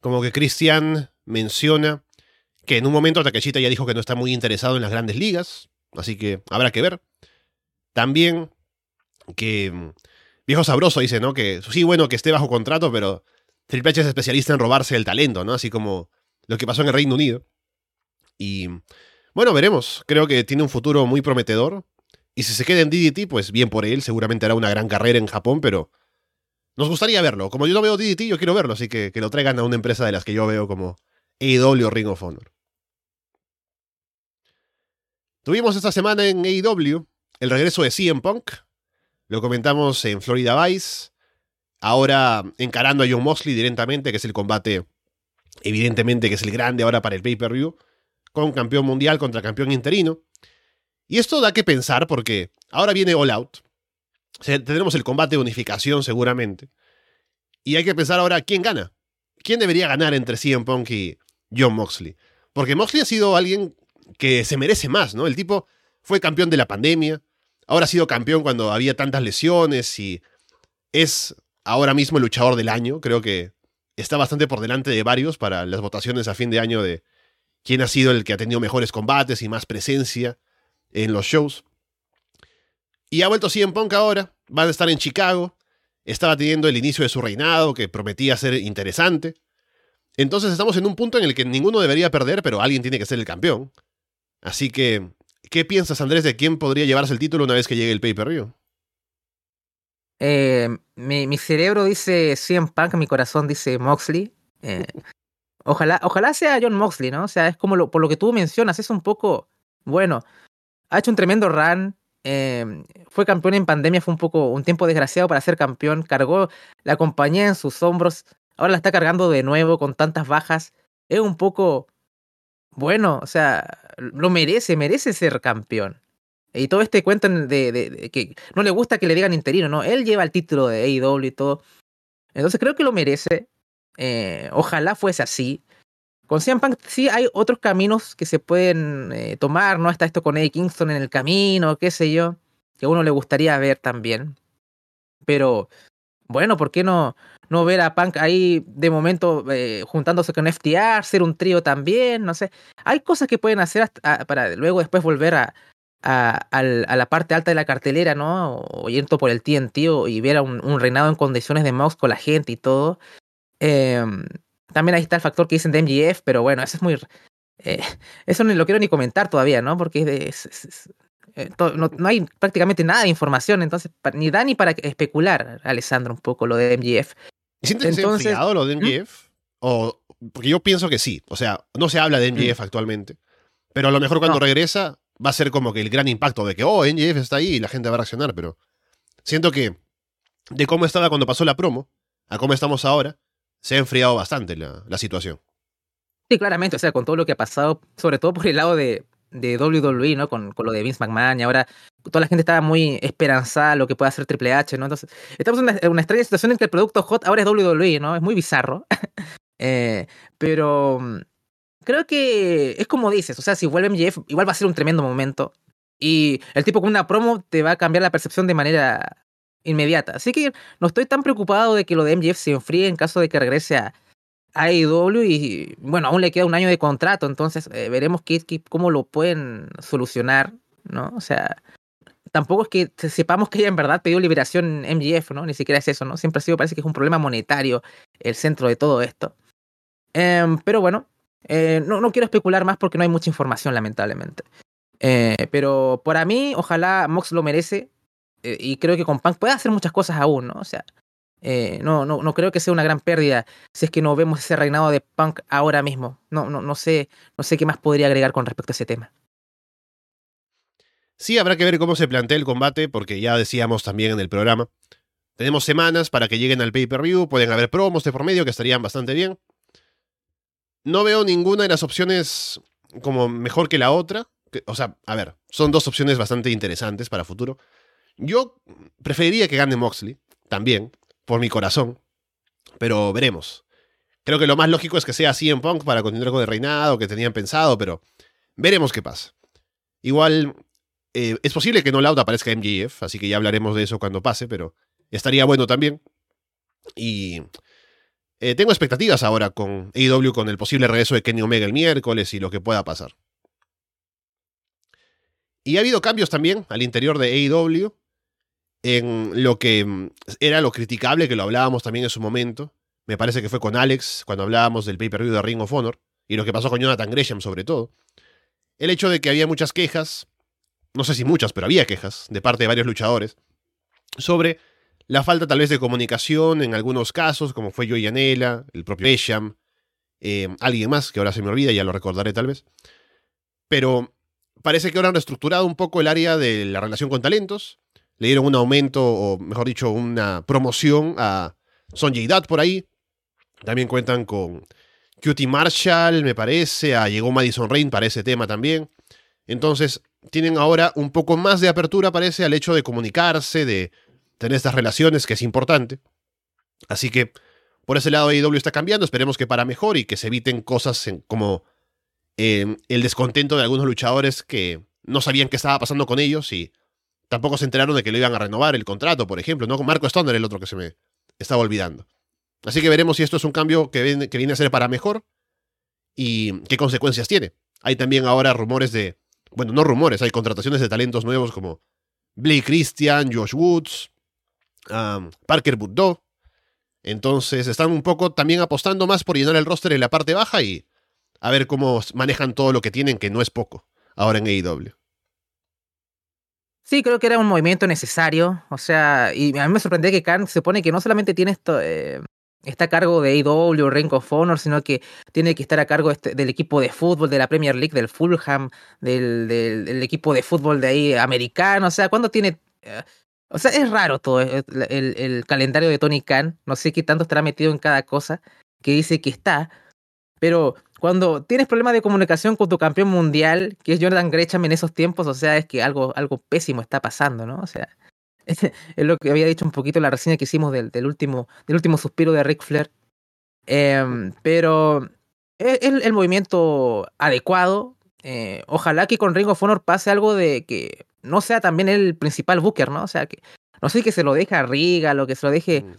Como que Cristian menciona que en un momento Takeshita ya dijo que no está muy interesado en las grandes ligas, así que habrá que ver. También que mm, Viejo Sabroso dice, ¿no? Que sí, bueno, que esté bajo contrato, pero Triple H es especialista en robarse el talento, ¿no? Así como lo que pasó en el Reino Unido. Y bueno, veremos. Creo que tiene un futuro muy prometedor. Y si se queda en DDT, pues bien por él. Seguramente hará una gran carrera en Japón, pero nos gustaría verlo. Como yo no veo DDT, yo quiero verlo. Así que que lo traigan a una empresa de las que yo veo como AEW o Ring of Honor. Tuvimos esta semana en AEW el regreso de CM Punk, lo comentamos en Florida Vice, ahora encarando a John Moxley directamente, que es el combate, evidentemente que es el grande ahora para el pay-per-view, con campeón mundial contra campeón interino. Y esto da que pensar porque ahora viene All Out, tendremos el combate de unificación seguramente, y hay que pensar ahora quién gana. ¿Quién debería ganar entre CM Punk y John Moxley? Porque Moxley ha sido alguien que se merece más, ¿no? El tipo fue campeón de la pandemia, Ahora ha sido campeón cuando había tantas lesiones y es ahora mismo el luchador del año. Creo que está bastante por delante de varios para las votaciones a fin de año de quién ha sido el que ha tenido mejores combates y más presencia en los shows. Y ha vuelto CM Punk ahora. Van a estar en Chicago. Estaba teniendo el inicio de su reinado que prometía ser interesante. Entonces estamos en un punto en el que ninguno debería perder, pero alguien tiene que ser el campeón. Así que ¿Qué piensas, Andrés, de quién podría llevarse el título una vez que llegue el pay-per-view? Eh, mi, cerebro dice CM Punk, mi corazón dice Moxley. Eh, ojalá, ojalá sea John Moxley, ¿no? O sea, es como lo, por lo que tú mencionas, es un poco, bueno, ha hecho un tremendo run, eh, fue campeón en pandemia, fue un poco, un tiempo desgraciado para ser campeón, cargó la compañía en sus hombros, ahora la está cargando de nuevo con tantas bajas, es un poco, bueno, o sea, lo merece, merece ser campeón. Y todo este cuento de, que no le gusta que le digan interino, ¿no? Él lleva el título de AEW y todo. Entonces creo que lo merece. Eh, ojalá fuese así. Con CM Punk sí hay otros caminos que se pueden eh, tomar, ¿no? Está esto con Eddie Kingston en el camino, qué sé yo, que a uno le gustaría ver también. Pero bueno, ¿por qué no, no ver a Punk ahí de momento eh, juntándose con FTR, ser un trío también? No sé. Hay cosas que pueden hacer ah, para luego después volver a, a, la parte alta de la cartelera, ¿no? O yendo por el TNT y ver a un, reinado en condiciones de mouse con la gente y todo. Em, también ahí está el factor que dicen de MGF, pero bueno, eso es muy. Eh, eso no lo quiero ni comentar todavía, ¿no? Porque es, eh, no, hay prácticamente nada de información, entonces ni da ni para especular, Alessandro, un poco lo de MGF. ¿Sientes entonces, lo de MGF? ¿Mm? O, porque yo pienso que sí. O sea, no se habla de MGF mm. actualmente. Pero a lo mejor cuando regresa va a ser como que el gran impacto de que, oh, MGF está ahí y la gente va a reaccionar. Pero siento que de cómo estaba cuando pasó la promo a cómo estamos ahora, se ha enfriado bastante la, la situación. Sí, claramente. O sea, con todo lo que ha pasado, sobre todo por el lado de, de WWE, ¿no? Con, con, lo de Vince McMahon y ahora toda la gente estaba muy esperanzada lo que puede hacer Triple H, ¿no? Entonces, estamos en una, extraña situación en que el producto hot ahora es WWE, ¿no? Es muy bizarro. eh, pero mm, creo que es como dices, o sea, si vuelve MJF, igual va a ser un tremendo momento. Y el tipo con una promo te va a cambiar la percepción de manera inmediata. Así que no estoy tan preocupado de que lo de MJF se enfríe en caso de que regrese a, AEW y bueno, aún le queda un año de contrato, entonces eh, veremos qué, cómo lo pueden solucionar, ¿no? O sea, tampoco es que sepamos que ella en verdad pidió liberación MGF, ¿no? Ni siquiera es eso, ¿no? Siempre ha sido, parece que es un problema monetario el centro de todo esto. Em, pero bueno, eh, no, no quiero especular más porque no hay mucha información, lamentablemente. Eh, pero para mí, ojalá Mox lo merece y creo que con Punk puede hacer muchas cosas aún, ¿no? O sea, Eh, no, no, no creo que sea una gran pérdida si es que no vemos ese reinado de Punk ahora mismo. No, no, no sé, no sé qué más podría agregar con respecto a ese tema. Sí, habrá que ver cómo se plantea el combate, porque ya decíamos también en el programa. Tenemos semanas para que lleguen al pay-per-view, pueden haber promos de por medio que estarían bastante bien. No veo ninguna de las opciones como mejor que la otra. O sea, a ver, son dos opciones bastante interesantes para futuro. Yo preferiría que gane Moxley, también, por mi corazón. Pero veremos. Creo que lo más lógico es que sea en Punk para continuar con el reinado que tenían pensado, pero veremos qué pasa. Igual, eh, es posible que no Loud aparezca MJF, así que ya hablaremos de eso cuando pase, pero estaría bueno también. Y eh, tengo expectativas ahora con AEW con el posible regreso de Kenny Omega el miércoles y lo que pueda pasar. Y ha habido cambios también al interior de AEW en lo que mm, era lo criticable, que lo hablábamos también en su momento. Me parece que fue con Alex cuando hablábamos del pay-per-view de Ring of Honor y lo que pasó con Jonathan Gresham sobre todo. El hecho de que había muchas quejas, no sé si muchas, pero había quejas de parte de varios luchadores sobre la falta tal vez de comunicación en algunos casos, como fue Joey Anela, el propio Gresham, eh, alguien más que ahora se me olvida, ya lo recordaré tal vez. Pero parece que ahora han reestructurado un poco el área de la relación con talentos. Le dieron un aumento, o mejor dicho, una promoción a Sonjay Dutt por ahí. También cuentan con Cutie Marshall, me parece. Ah, llegó Madison Rain para ese tema también. Entonces, tienen ahora un poco más de apertura, parece, al hecho de comunicarse, de tener estas relaciones, que es importante. Así que por ese lado AEW está cambiando, esperemos que para mejor y que se eviten cosas como eh, el descontento de algunos luchadores que no sabían qué estaba pasando con ellos y tampoco se enteraron de que le iban a renovar el contrato, por ejemplo, ¿no? Marco Stoner, el otro que se me estaba olvidando. Así que veremos si esto es un cambio que viene, que viene a ser para mejor y qué consecuencias tiene. Hay también ahora rumores de, bueno, no rumores, hay contrataciones de talentos nuevos como Blake Christian, Josh Woods, Parker Buddo. Entonces están un poco también apostando más por llenar el roster en la parte baja y a ver cómo manejan todo lo que tienen, que no es poco, ahora en AEW. Sí, creo que era un movimiento necesario. O sea, y a mí me sorprendió que Khan se pone que no solamente tiene esto, eh, está a cargo de AEW, Ring of Honor, sino que tiene que estar a cargo este, del equipo de fútbol de la Premier League, del Fulham, del, equipo de fútbol de ahí americano. O sea, cuando tiene. Eh, o sea, es raro todo eh, el, el, calendario de Tony Khan. No sé qué tanto estará metido en cada cosa que dice que está. Pero cuando tienes problemas de comunicación con tu campeón mundial, que es Jordan Gresham en esos tiempos, o sea, es que algo, algo pésimo está pasando, ¿no? O sea, es, lo que había dicho un poquito en la reseña que hicimos del, del último, del último suspiro de Ric Flair. Eh, pero es el, el, movimiento adecuado. Eh, ojalá que con Ring of Honor pase algo de que no sea también el principal booker, ¿no? O sea, que no sé que se lo deje a Riga, lo que se lo deje. Mm.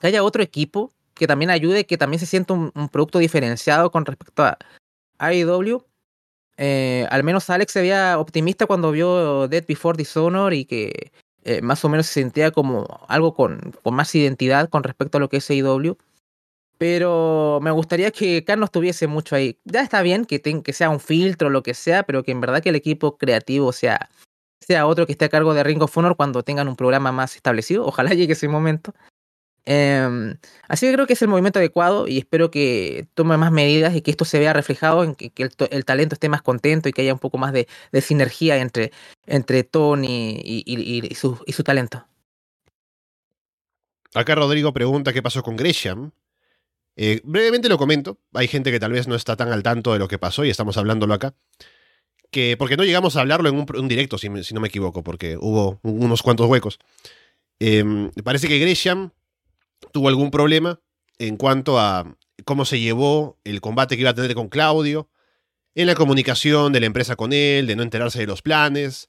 Que haya otro equipo que también ayude, que también se sienta un, producto diferenciado con respecto a AEW. Eh, al menos Alex se veía optimista cuando vio Dead Before Dishonor y que eh, más o menos se sentía como algo con, con más identidad con respecto a lo que es AEW. Pero me gustaría que Carlos tuviese mucho ahí. Ya está bien que, que sea un filtro lo que sea, pero que en verdad que el equipo creativo sea, sea otro que esté a cargo de Ring of Honor cuando tengan un programa más establecido. Ojalá llegue ese momento. Eh, así que creo que es el movimiento adecuado y espero que tome más medidas y que esto se vea reflejado en que, el, talento esté más contento y que haya un poco más de, sinergia entre, entre Tony y, su, y su talento. Acá Rodrigo pregunta qué pasó con Gresham. Eh, brevemente lo comento, hay gente que tal vez no está tan al tanto de lo que pasó y estamos hablándolo acá. Que, porque no llegamos a hablarlo en un, directo, si, no me equivoco, porque hubo unos cuantos huecos. Eh, parece que Gresham tuvo algún problema en cuanto a cómo se llevó el combate que iba a tener con Claudio, en la comunicación de la empresa con él, de no enterarse de los planes,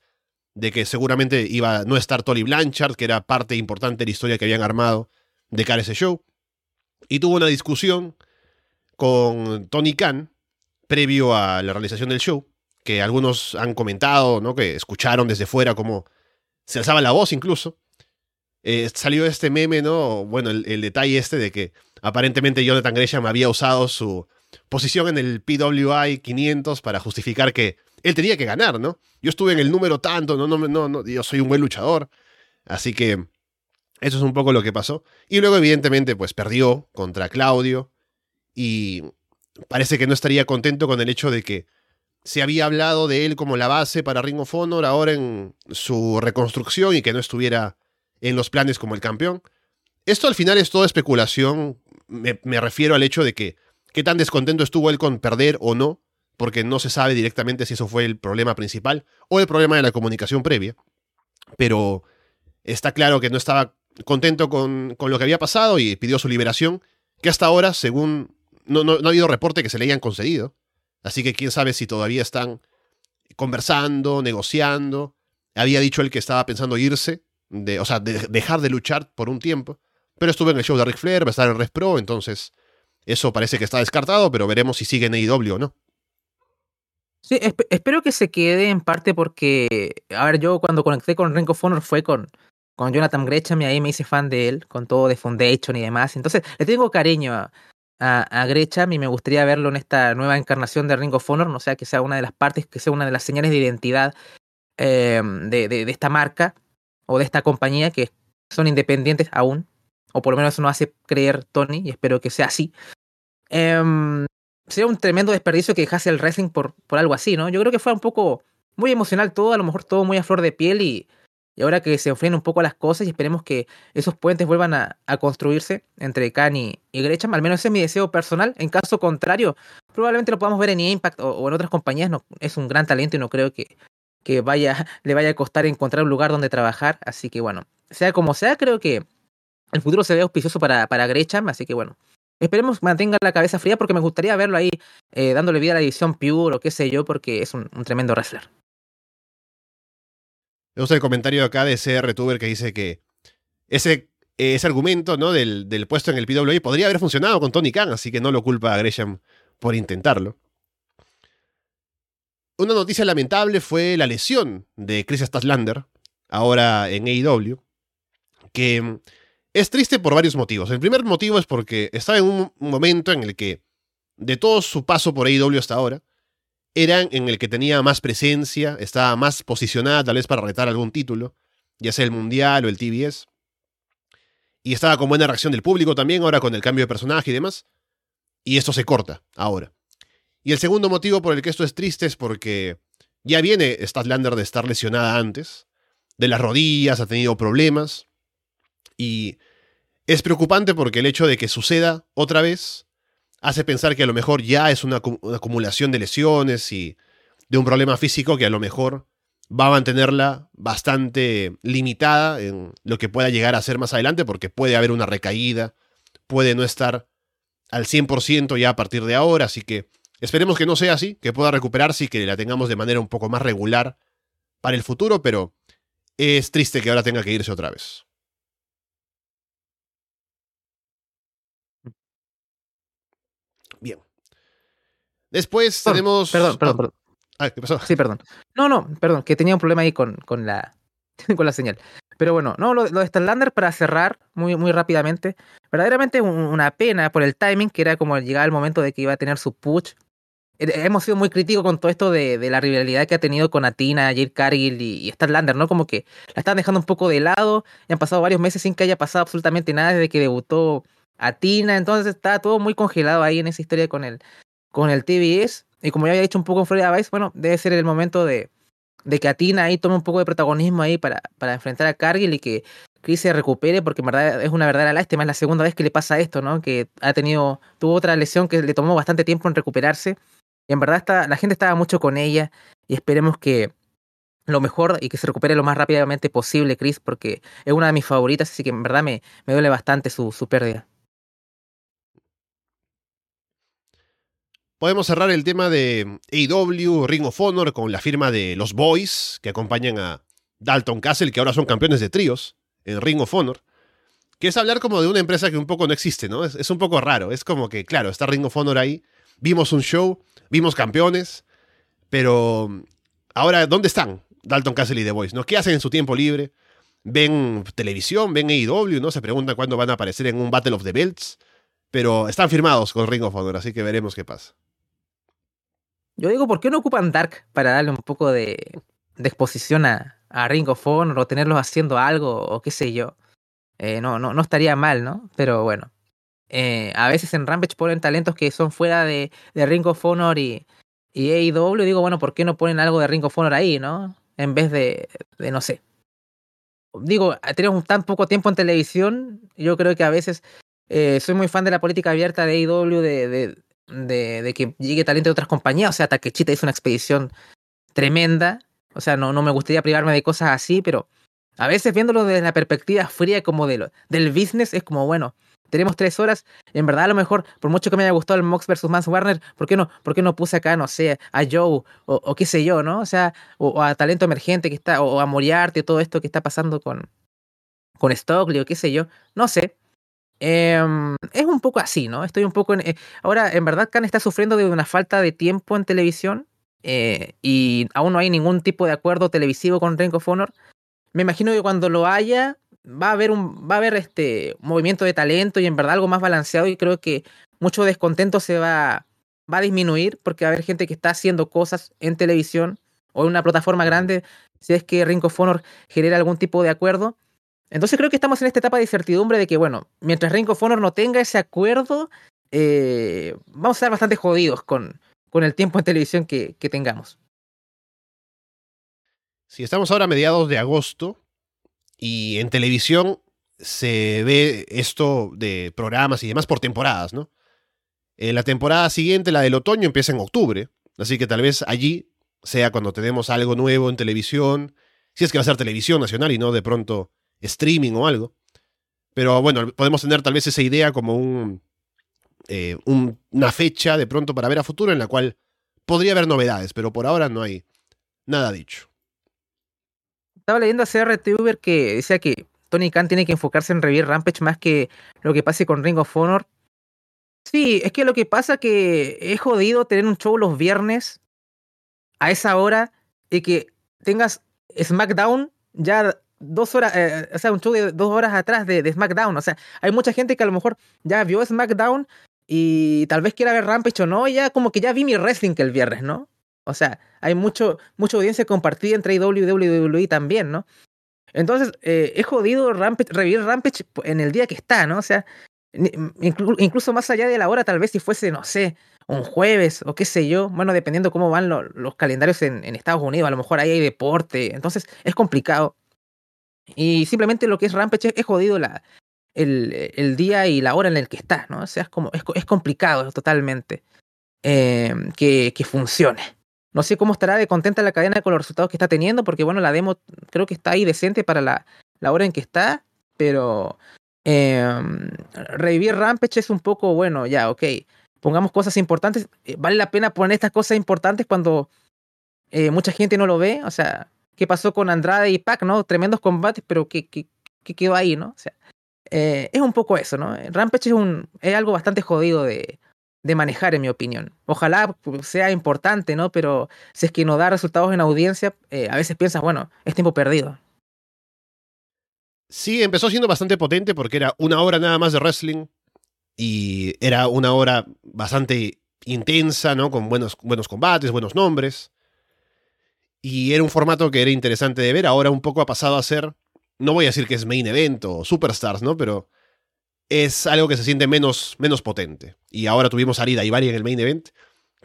de que seguramente iba a no estar Tolly Blanchard, que era parte importante de la historia que habían armado de cara a ese show y tuvo una discusión con Tony Khan previo a la realización del show, que algunos han comentado, ¿no? Que escucharon desde fuera cómo se alzaba la voz incluso. Eh, salió este meme, ¿no? Bueno, el, detalle este de que aparentemente Jonathan Gresham había usado su posición en el PWI 500 para justificar que él tenía que ganar, ¿no? Yo estuve en el número tanto, no, no, no, no yo soy un buen luchador. Así que Eso es un poco lo que pasó. Y luego, evidentemente, pues perdió contra Claudio. Y parece que no estaría contento con el hecho de que se había hablado de él como la base para Ring of Honor ahora en su reconstrucción y que no estuviera en los planes como el campeón. Esto al final es toda especulación. Me, me refiero al hecho de que qué tan descontento estuvo él con perder o no, porque no se sabe directamente si eso fue el problema principal o el problema de la comunicación previa. Pero está claro que no estaba contento con, con lo que había pasado y pidió su liberación, que hasta ahora, según... No, no, ha habido reporte que se le hayan concedido. Así que quién sabe si todavía están conversando, negociando. Había dicho él que estaba pensando irse, de, o sea, de dejar de luchar por un tiempo. Pero estuvo en el show de Ric Flair, va a estar en Res Pro, entonces eso parece que está descartado, pero veremos si sigue en AEW o no. Sí, esp- espero que se quede en parte porque, a ver, yo cuando conecté con Ring of Honor fue con, con Jonathan Gresham y ahí me hice fan de él, con todo de Foundation y demás. Entonces, le tengo cariño a, a, a Gresham y me gustaría verlo en esta nueva encarnación de Ring of Honor, no sea que sea una de las partes, que sea una de las señales de identidad eh, de, esta marca o de esta compañía que son independientes aún, o por lo menos eso nos hace creer Tony y espero que sea así. Em, sería un tremendo desperdicio que dejase el wrestling por algo así, ¿no? Yo creo que fue un poco muy emocional todo, a lo mejor todo muy a flor de piel y, y ahora que se enfríen un poco las cosas y esperemos que esos puentes vuelvan a, construirse entre Khan y, Gresham, al menos ese es mi deseo personal. En caso contrario, probablemente lo podamos ver en Impact o, en otras compañías, no, es un gran talento y no creo que, que vaya, le vaya a costar encontrar un lugar donde trabajar, así que bueno, sea como sea, creo que el futuro se ve auspicioso para, para Gresham, así que bueno, Esperemos mantenga la cabeza fría porque me gustaría verlo ahí eh, dándole vida a la división Pure o qué sé yo, porque es un tremendo wrestler. Me gusta el comentario acá de CR Tuber que dice que ese, ese argumento ¿no? del, del puesto en el PWI podría haber funcionado con Tony Khan, así que no lo culpa a Gresham por intentarlo. Una noticia lamentable fue la lesión de Chris Statlander, ahora en AEW, que es triste por varios motivos. El primer motivo es porque estaba en un momento en el que, de todo su paso por AEW hasta ahora, era en el que tenía más presencia, estaba más posicionada tal vez para retar algún título, ya sea el Mundial o el TBS. Y estaba con buena reacción del público también, ahora con el cambio de personaje y demás. Y esto se corta ahora. Y el segundo motivo por el que esto es triste es porque ya viene Statlander de estar lesionada antes, de las rodillas, ha tenido problemas. Y es preocupante porque el hecho de que suceda otra vez hace pensar que a lo mejor ya es una, acumulación de lesiones y de un problema físico que a lo mejor va a mantenerla bastante limitada en lo que pueda llegar a ser más adelante porque puede haber una recaída, puede no estar al 100% ya a partir de ahora, así que esperemos que no sea así, que pueda recuperarse y que la tengamos de manera un poco más regular para el futuro, pero es triste que ahora tenga que irse otra vez. Después perdón, tenemos. Perdón, perdón, perdón. Ah, ¿qué pasó? Sí, perdón. No, no, perdón, que tenía un problema ahí con, con la con la señal. Pero bueno, no, lo, lo de Stanlander para cerrar muy, muy rápidamente. Verdaderamente un, una pena por el timing, que era como llegar el momento de que iba a tener su push. Hemos sido muy críticos con todo esto de, de la rivalidad que ha tenido con Atina, Jade Cargill y, y Stanlander, ¿no? Como que la están dejando un poco de lado. Y han pasado varios meses sin que haya pasado absolutamente nada desde que debutó Atina. Entonces está todo muy congelado ahí en esa historia con el, con el TBS. Y como ya había dicho un poco en Florida Vice, bueno, debe ser el momento de, de que Atina ahí tome un poco de protagonismo ahí para, enfrentar a Cargill y que Chris se recupere, porque en verdad es una verdadera lástima, es la segunda vez que le pasa esto, ¿no? Que ha tenido, tuvo otra lesión que le tomó bastante tiempo en recuperarse. Y en verdad está, la gente estaba mucho con ella y esperemos que lo mejor y que se recupere lo más rápidamente posible, Chris, porque es una de mis favoritas, así que en verdad me, duele bastante su pérdida. Podemos cerrar el tema de AEW, Ring of Honor, con la firma de los Boys, que acompañan a Dalton Castle, que ahora son campeones de tríos en Ring of Honor. Que es hablar como de una empresa que un poco no existe, ¿no? Es, un poco raro. Es como que, claro, está Ring of Honor ahí, vimos un show, vimos campeones, pero ahora, ¿dónde están Dalton Castle y The Boys? ¿no? ¿Qué hacen en su tiempo libre? ¿Ven televisión? ¿Ven AEW? ¿no? Se preguntan cuándo van a aparecer en un Battle of the Belts. Pero están firmados con Ring of Honor, así que veremos qué pasa. Yo digo, ¿por qué no ocupan Dark para darle un poco de, exposición a, a, Ring of Honor o tenerlos haciendo algo o qué sé yo? Eh, no, no, no estaría mal, ¿no? Pero bueno. Eh, a veces en Rampage ponen talentos que son fuera de, de Ring of Honor y, y AEW. Digo, bueno, ¿por qué no ponen algo de Ring of Honor ahí, no? En vez de, de no sé. Digo, tenemos tan poco tiempo en televisión. Yo creo que a veces eh, soy muy fan de la política abierta de AEW, de, de, de, que llegue talento de otras compañías. O sea, Takechita hizo una expedición tremenda. O sea, no, no me gustaría privarme de cosas así, pero a veces viéndolo desde la perspectiva fría como de lo, del business, es como, bueno, tenemos tres horas. En verdad, a lo mejor, por mucho que me haya gustado el Mox versus Mans Warner, ¿por qué no, por qué no puse acá, no sé, a Joe o, o qué sé yo, ¿no? O sea, o, a talento emergente que está, o a Moriarty, todo esto que está pasando con, con Stockley o qué sé yo. No sé. Eh, es un poco así, ¿no? Estoy un poco en. Eh, ahora, en verdad, Khan está sufriendo de una falta de tiempo en televisión. Eh, y aún no hay ningún tipo de acuerdo televisivo con Ring of Honor. Me imagino que cuando lo haya, va a haber un va a haber este movimiento de talento y en verdad algo más balanceado y creo que mucho descontento se va va a disminuir porque va a haber gente que está haciendo cosas en televisión o en una plataforma grande si es que Ring of Honor genera algún tipo de acuerdo. Entonces creo que estamos en esta etapa de incertidumbre de que, bueno, mientras Ring of no tenga ese acuerdo, eh, vamos a estar bastante jodidos con, con el tiempo en televisión que, tengamos. Si estamos ahora a mediados de agosto y en televisión se ve esto de programas y demás por temporadas, ¿no? Eh, la temporada siguiente, la del otoño, empieza en octubre, así que tal vez allí sea cuando tenemos algo nuevo en televisión, si es que va a ser televisión nacional y no de pronto streaming o algo. Pero bueno, podemos tener tal vez esa idea como un, eh, un, una fecha de pronto para ver a futuro en la cual podría haber novedades, pero por ahora no hay nada dicho. Estaba leyendo a CRTuber que decía que Tony Khan tiene que enfocarse en revivir Rampage más que lo que pase con Ring of Honor. Sí, es que lo que pasa que es jodido tener un show los viernes a esa hora y que tengas SmackDown ya dos horas, eh, o sea, un show de dos horas atrás de, SmackDown. O sea, hay mucha gente que a lo mejor ya vio SmackDown y tal vez quiera ver Rampage o no, ya como que ya vi mi wrestling que el viernes, ¿no? O sea, hay mucho, mucha audiencia compartida entre IW y WWE también, ¿no? Entonces, eh, es jodido Rampage, revivir Rampage en el día que está, ¿no? O sea, inclu incluso más allá de la hora, tal vez si fuese, no sé, un jueves o qué sé yo, bueno, dependiendo cómo van lo, los calendarios en, en Estados Unidos, a lo mejor ahí hay deporte, entonces es complicado. Y simplemente lo que es Rampage es jodido la, el, el, día y la hora en el que está, ¿no? O sea, es como, es, es complicado totalmente eh, que, que, funcione. No sé cómo estará de contenta la cadena con los resultados que está teniendo, porque bueno, la demo creo que está ahí decente para la, la hora en que está, pero eh, revivir Rampage es un poco, bueno, ya, ok, pongamos cosas importantes, vale la pena poner estas cosas importantes cuando eh, mucha gente no lo ve, o sea, qué pasó con Andrade y Pac, ¿no? Tremendos combates, pero ¿qué, qué, qué quedó ahí, ¿no? O sea, eh, es un poco eso, ¿no? Rampage es, un, es algo bastante jodido de, de manejar, en mi opinión. Ojalá sea importante, ¿no? Pero si es que no da resultados en audiencia, eh, a veces piensas, bueno, es tiempo perdido. Sí, empezó siendo bastante potente porque era una hora nada más de wrestling y era una hora bastante intensa, ¿no? Con buenos, buenos combates, buenos nombres. Y era un formato que era interesante de ver. Ahora un poco ha pasado a ser, no voy a decir que es main event o superstars, ¿no? Pero es algo que se siente menos, menos potente. Y ahora tuvimos a Arida Ivari en el main event,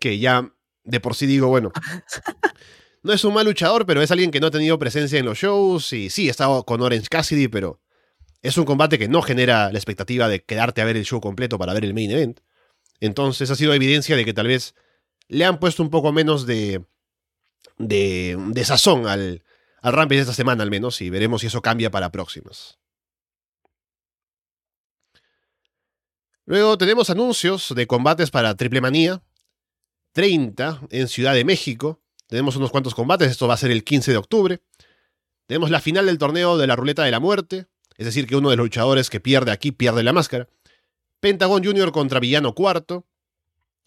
que ya de por sí digo, bueno, no es un mal luchador, pero es alguien que no ha tenido presencia en los shows. Y sí, estado con Orange Cassidy, pero es un combate que no genera la expectativa de quedarte a ver el show completo para ver el main event. Entonces ha sido evidencia de que tal vez le han puesto un poco menos de, de, de sazón al, al Rampage esta semana al menos y veremos si eso cambia para próximas. Luego tenemos anuncios de combates para Triple Manía. 30 en Ciudad de México. Tenemos unos cuantos combates, esto va a ser el 15 de octubre. Tenemos la final del torneo de la Ruleta de la Muerte, es decir, que uno de los luchadores que pierde aquí pierde la máscara. Pentagon Jr. contra Villano Cuarto.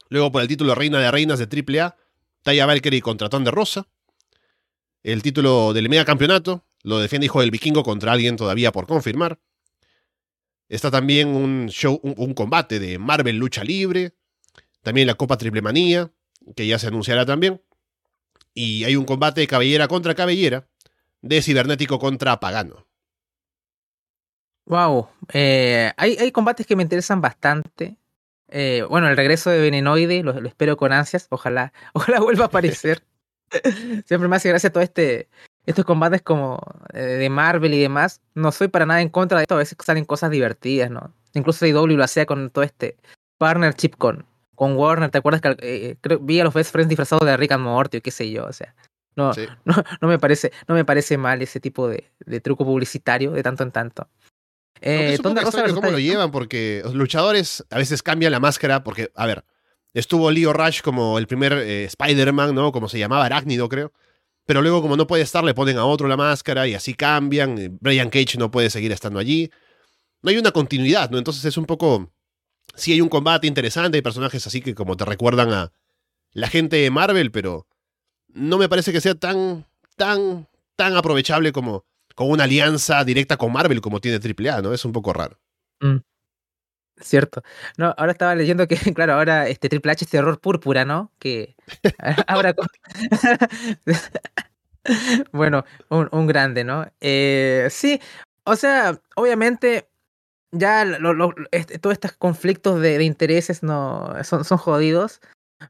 Luego por el título Reina de Reinas de AAA, Taya Valkyrie contra Ton de Rosa. El título del Mega Campeonato lo defiende Hijo del Vikingo contra alguien todavía por confirmar. Está también un show, un, un, combate de Marvel Lucha Libre. También la Copa Triple Manía, que ya se anunciará también. Y hay un combate de cabellera contra cabellera, de cibernético contra pagano. Wow. Eh, hay, hay combates que me interesan bastante. Eh, bueno, el regreso de Venenoide lo, lo, espero con ansias. Ojalá, ojalá vuelva a aparecer. Siempre me hace gracia todo este, estos combates como eh, de Marvel y demás. No soy para nada en contra de esto. A veces salen cosas divertidas, ¿no? Incluso IW lo hacía con todo este partnership con, con Warner. ¿Te acuerdas que eh, creo, vi a los Best Friends disfrazados de Rick and Morty o qué sé yo? O sea, no, sí. no, no, me parece, no me parece mal ese tipo de, de truco publicitario de tanto en tanto. Eh, es un poco extraño cómo lo llevan, porque los luchadores a veces cambian la máscara, porque, a ver, estuvo Leo Rush como el primer eh, Spider-Man, ¿no? Como se llamaba Arácnido, creo. Pero luego, como no puede estar, le ponen a otro la máscara y así cambian. Brian Cage no puede seguir estando allí. No hay una continuidad, ¿no? Entonces es un poco. Sí, hay un combate interesante, hay personajes así que como te recuerdan a la gente de Marvel, pero no me parece que sea tan, tan, tan aprovechable como con una alianza directa con Marvel como tiene AAA, ¿no? Es un poco raro. Mm. Cierto. No, ahora estaba leyendo que, claro, ahora este Triple H es terror púrpura, ¿no? Que ahora. bueno, un, un, grande, ¿no? Eh, sí, o sea, obviamente ya lo, lo, este, todos estos conflictos de, de intereses no son, son jodidos.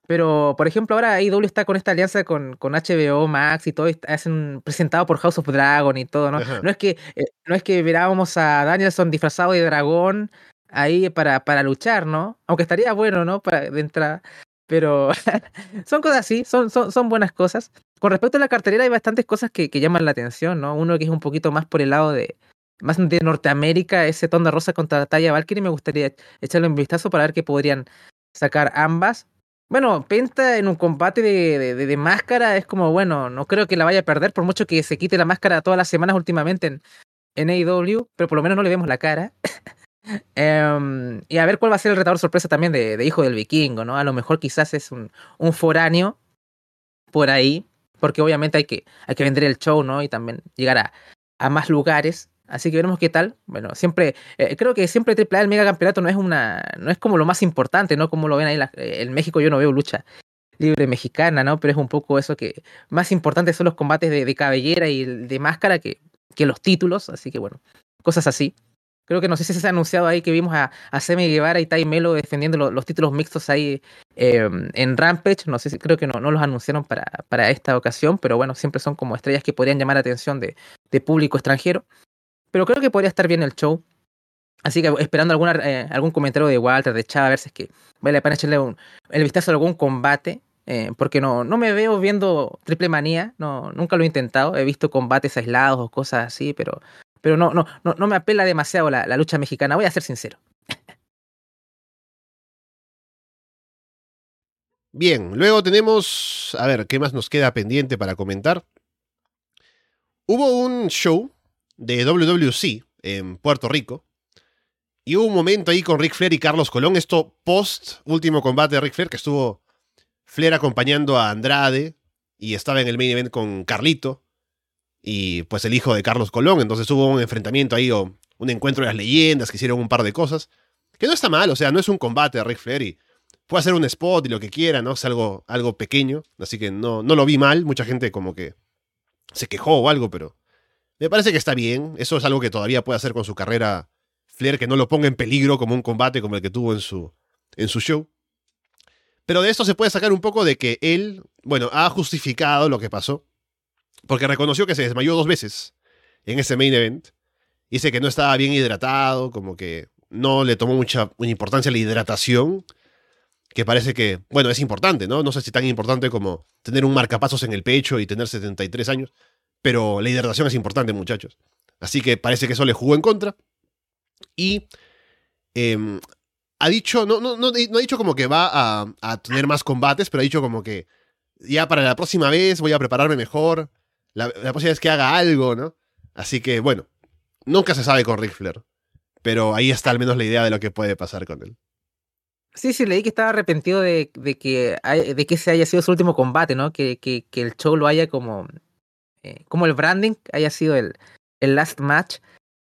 Pero, por ejemplo, ahora IW está con esta alianza con, con HBO Max y todo, hacen presentado por House of Dragon y todo, ¿no? No es que eh, no es que verábamos a Danielson disfrazado de dragón ahí para, para luchar, ¿no? Aunque estaría bueno, ¿no? Para de entrada. Pero son cosas así, son, son, son buenas cosas. Con respecto a la cartelera hay bastantes cosas que, que llaman la atención, ¿no? Uno que es un poquito más por el lado de, más de Norteamérica, ese Tonda Rosa contra Talla Valkyrie, me gustaría echarle un vistazo para ver qué podrían sacar ambas. Bueno, Penta en un combate de, de, máscara es como, bueno, no creo que la vaya a perder, por mucho que se quite la máscara todas las semanas últimamente en, en AEW, pero por lo menos no le vemos la cara. um, y a ver cuál va a ser el retador sorpresa también de, de, Hijo del Vikingo, ¿no? A lo mejor quizás es un, un foráneo por ahí, porque obviamente hay que, hay que vender el show, ¿no? Y también llegar a, a más lugares. Así que veremos qué tal. Bueno, siempre, eh, creo que siempre AAA el mega campeonato no es una, no es como lo más importante, ¿no? Como lo ven ahí la, en México yo no veo lucha libre mexicana, ¿no? Pero es un poco eso que más importante son los combates de, cabellera y de máscara que, que, los títulos. Así que bueno, cosas así. Creo que no sé si se ha anunciado ahí que vimos a, a Semi Guevara y Tai Melo defendiendo lo, los títulos mixtos ahí eh, en Rampage. No sé si creo que no, no los anunciaron para, para esta ocasión, pero bueno, siempre son como estrellas que podrían llamar la atención de, de público extranjero pero creo que podría estar bien el show. Así que esperando eh, algún comentario de Walter, de Chava, a ver si es que vale la pena echarle el vistazo a algún combate. Eh, porque no, no me veo viendo Triple Manía, no, nunca lo he intentado. He visto combates aislados o cosas así, pero, pero no, no, no, no me apela demasiado la, la lucha mexicana, voy a ser sincero. Bien, luego tenemos, a ver, ¿qué más nos queda pendiente para comentar? Hubo un show de WWC en Puerto Rico. Y hubo un momento ahí con Rick Flair y Carlos Colón, esto post último combate de Rick Flair, que estuvo Flair acompañando a Andrade y estaba en el main event con Carlito y pues el hijo de Carlos Colón. Entonces hubo un enfrentamiento ahí o un encuentro de las leyendas que hicieron un par de cosas. Que no está mal, o sea, no es un combate de Rick Flair y puede hacer un spot y lo que quiera, ¿no? Es algo, algo pequeño, así que no, no lo vi mal. Mucha gente como que se quejó o algo, pero me parece que está bien. Eso es algo que todavía puede hacer con su carrera Flair, que no lo ponga en peligro como un combate como el que tuvo en su, en su show. Pero de esto se puede sacar un poco de que él, bueno, ha justificado lo que pasó. Porque reconoció que se desmayó dos veces en ese main event. Dice que no estaba bien hidratado, como que no le tomó mucha importancia la hidratación. Que parece que, bueno, es importante, ¿no? No sé si tan importante como tener un marcapasos en el pecho y tener 73 años. Pero la hidratación es importante, muchachos. Así que parece que eso le jugó en contra. Y eh, ha dicho, no, no, no, no, ha dicho como que va a, a, tener más combates, pero ha dicho como que ya para la próxima vez voy a prepararme mejor. La, la próxima vez que haga algo, ¿no? Así que bueno, nunca se sabe con Ric Flair. Pero ahí está al menos la idea de lo que puede pasar con él. Sí, sí, leí que estaba arrepentido de, de que, de que ese haya sido su último combate, ¿no? Que, que, que el show lo haya como eh, como el branding haya sido el, el last match.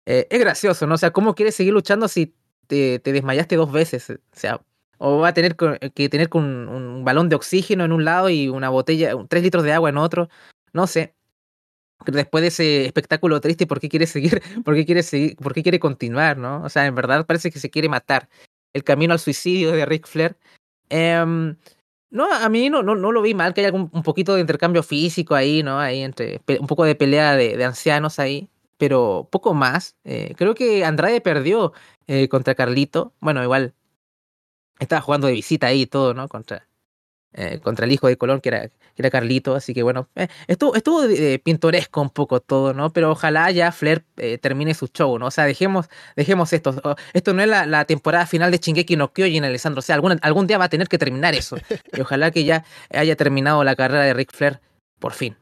Eh, es gracioso, ¿no? O sea, ¿cómo quieres seguir luchando si te, te desmayaste dos veces? O sea, o va a tener que tener un, balón de oxígeno en un lado y una botella, tres litros de agua en otro. No sé. después de ese espectáculo triste, ¿por qué quiere seguir? ¿Por qué quiere seguir? ¿Por qué quiere continuar, no? O sea, en verdad parece que se quiere matar. El camino al suicidio de Ric Flair. Em, no, a mí no, no, no lo vi mal que haya un, poquito de intercambio físico ahí, ¿no? Ahí entre un poco de pelea de, de ancianos ahí, pero poco más. Eh, creo que Andrade perdió eh, contra Carlito. Bueno, igual estaba jugando de visita ahí y todo, ¿no? Contra, eh, contra el hijo de Colón, que era, que era Carlito. Así que bueno, eh, estuvo, estuvo pintoresco un poco todo, ¿no? Pero ojalá ya Flair eh, termine su show, ¿no? O sea, dejemos, dejemos esto. Esto no es la, temporada final de Shingeki no Kyojin, Alessandro. O sea, algún, algún día va a tener que terminar eso. Y ojalá que ya haya terminado la carrera de Ric Flair por fin.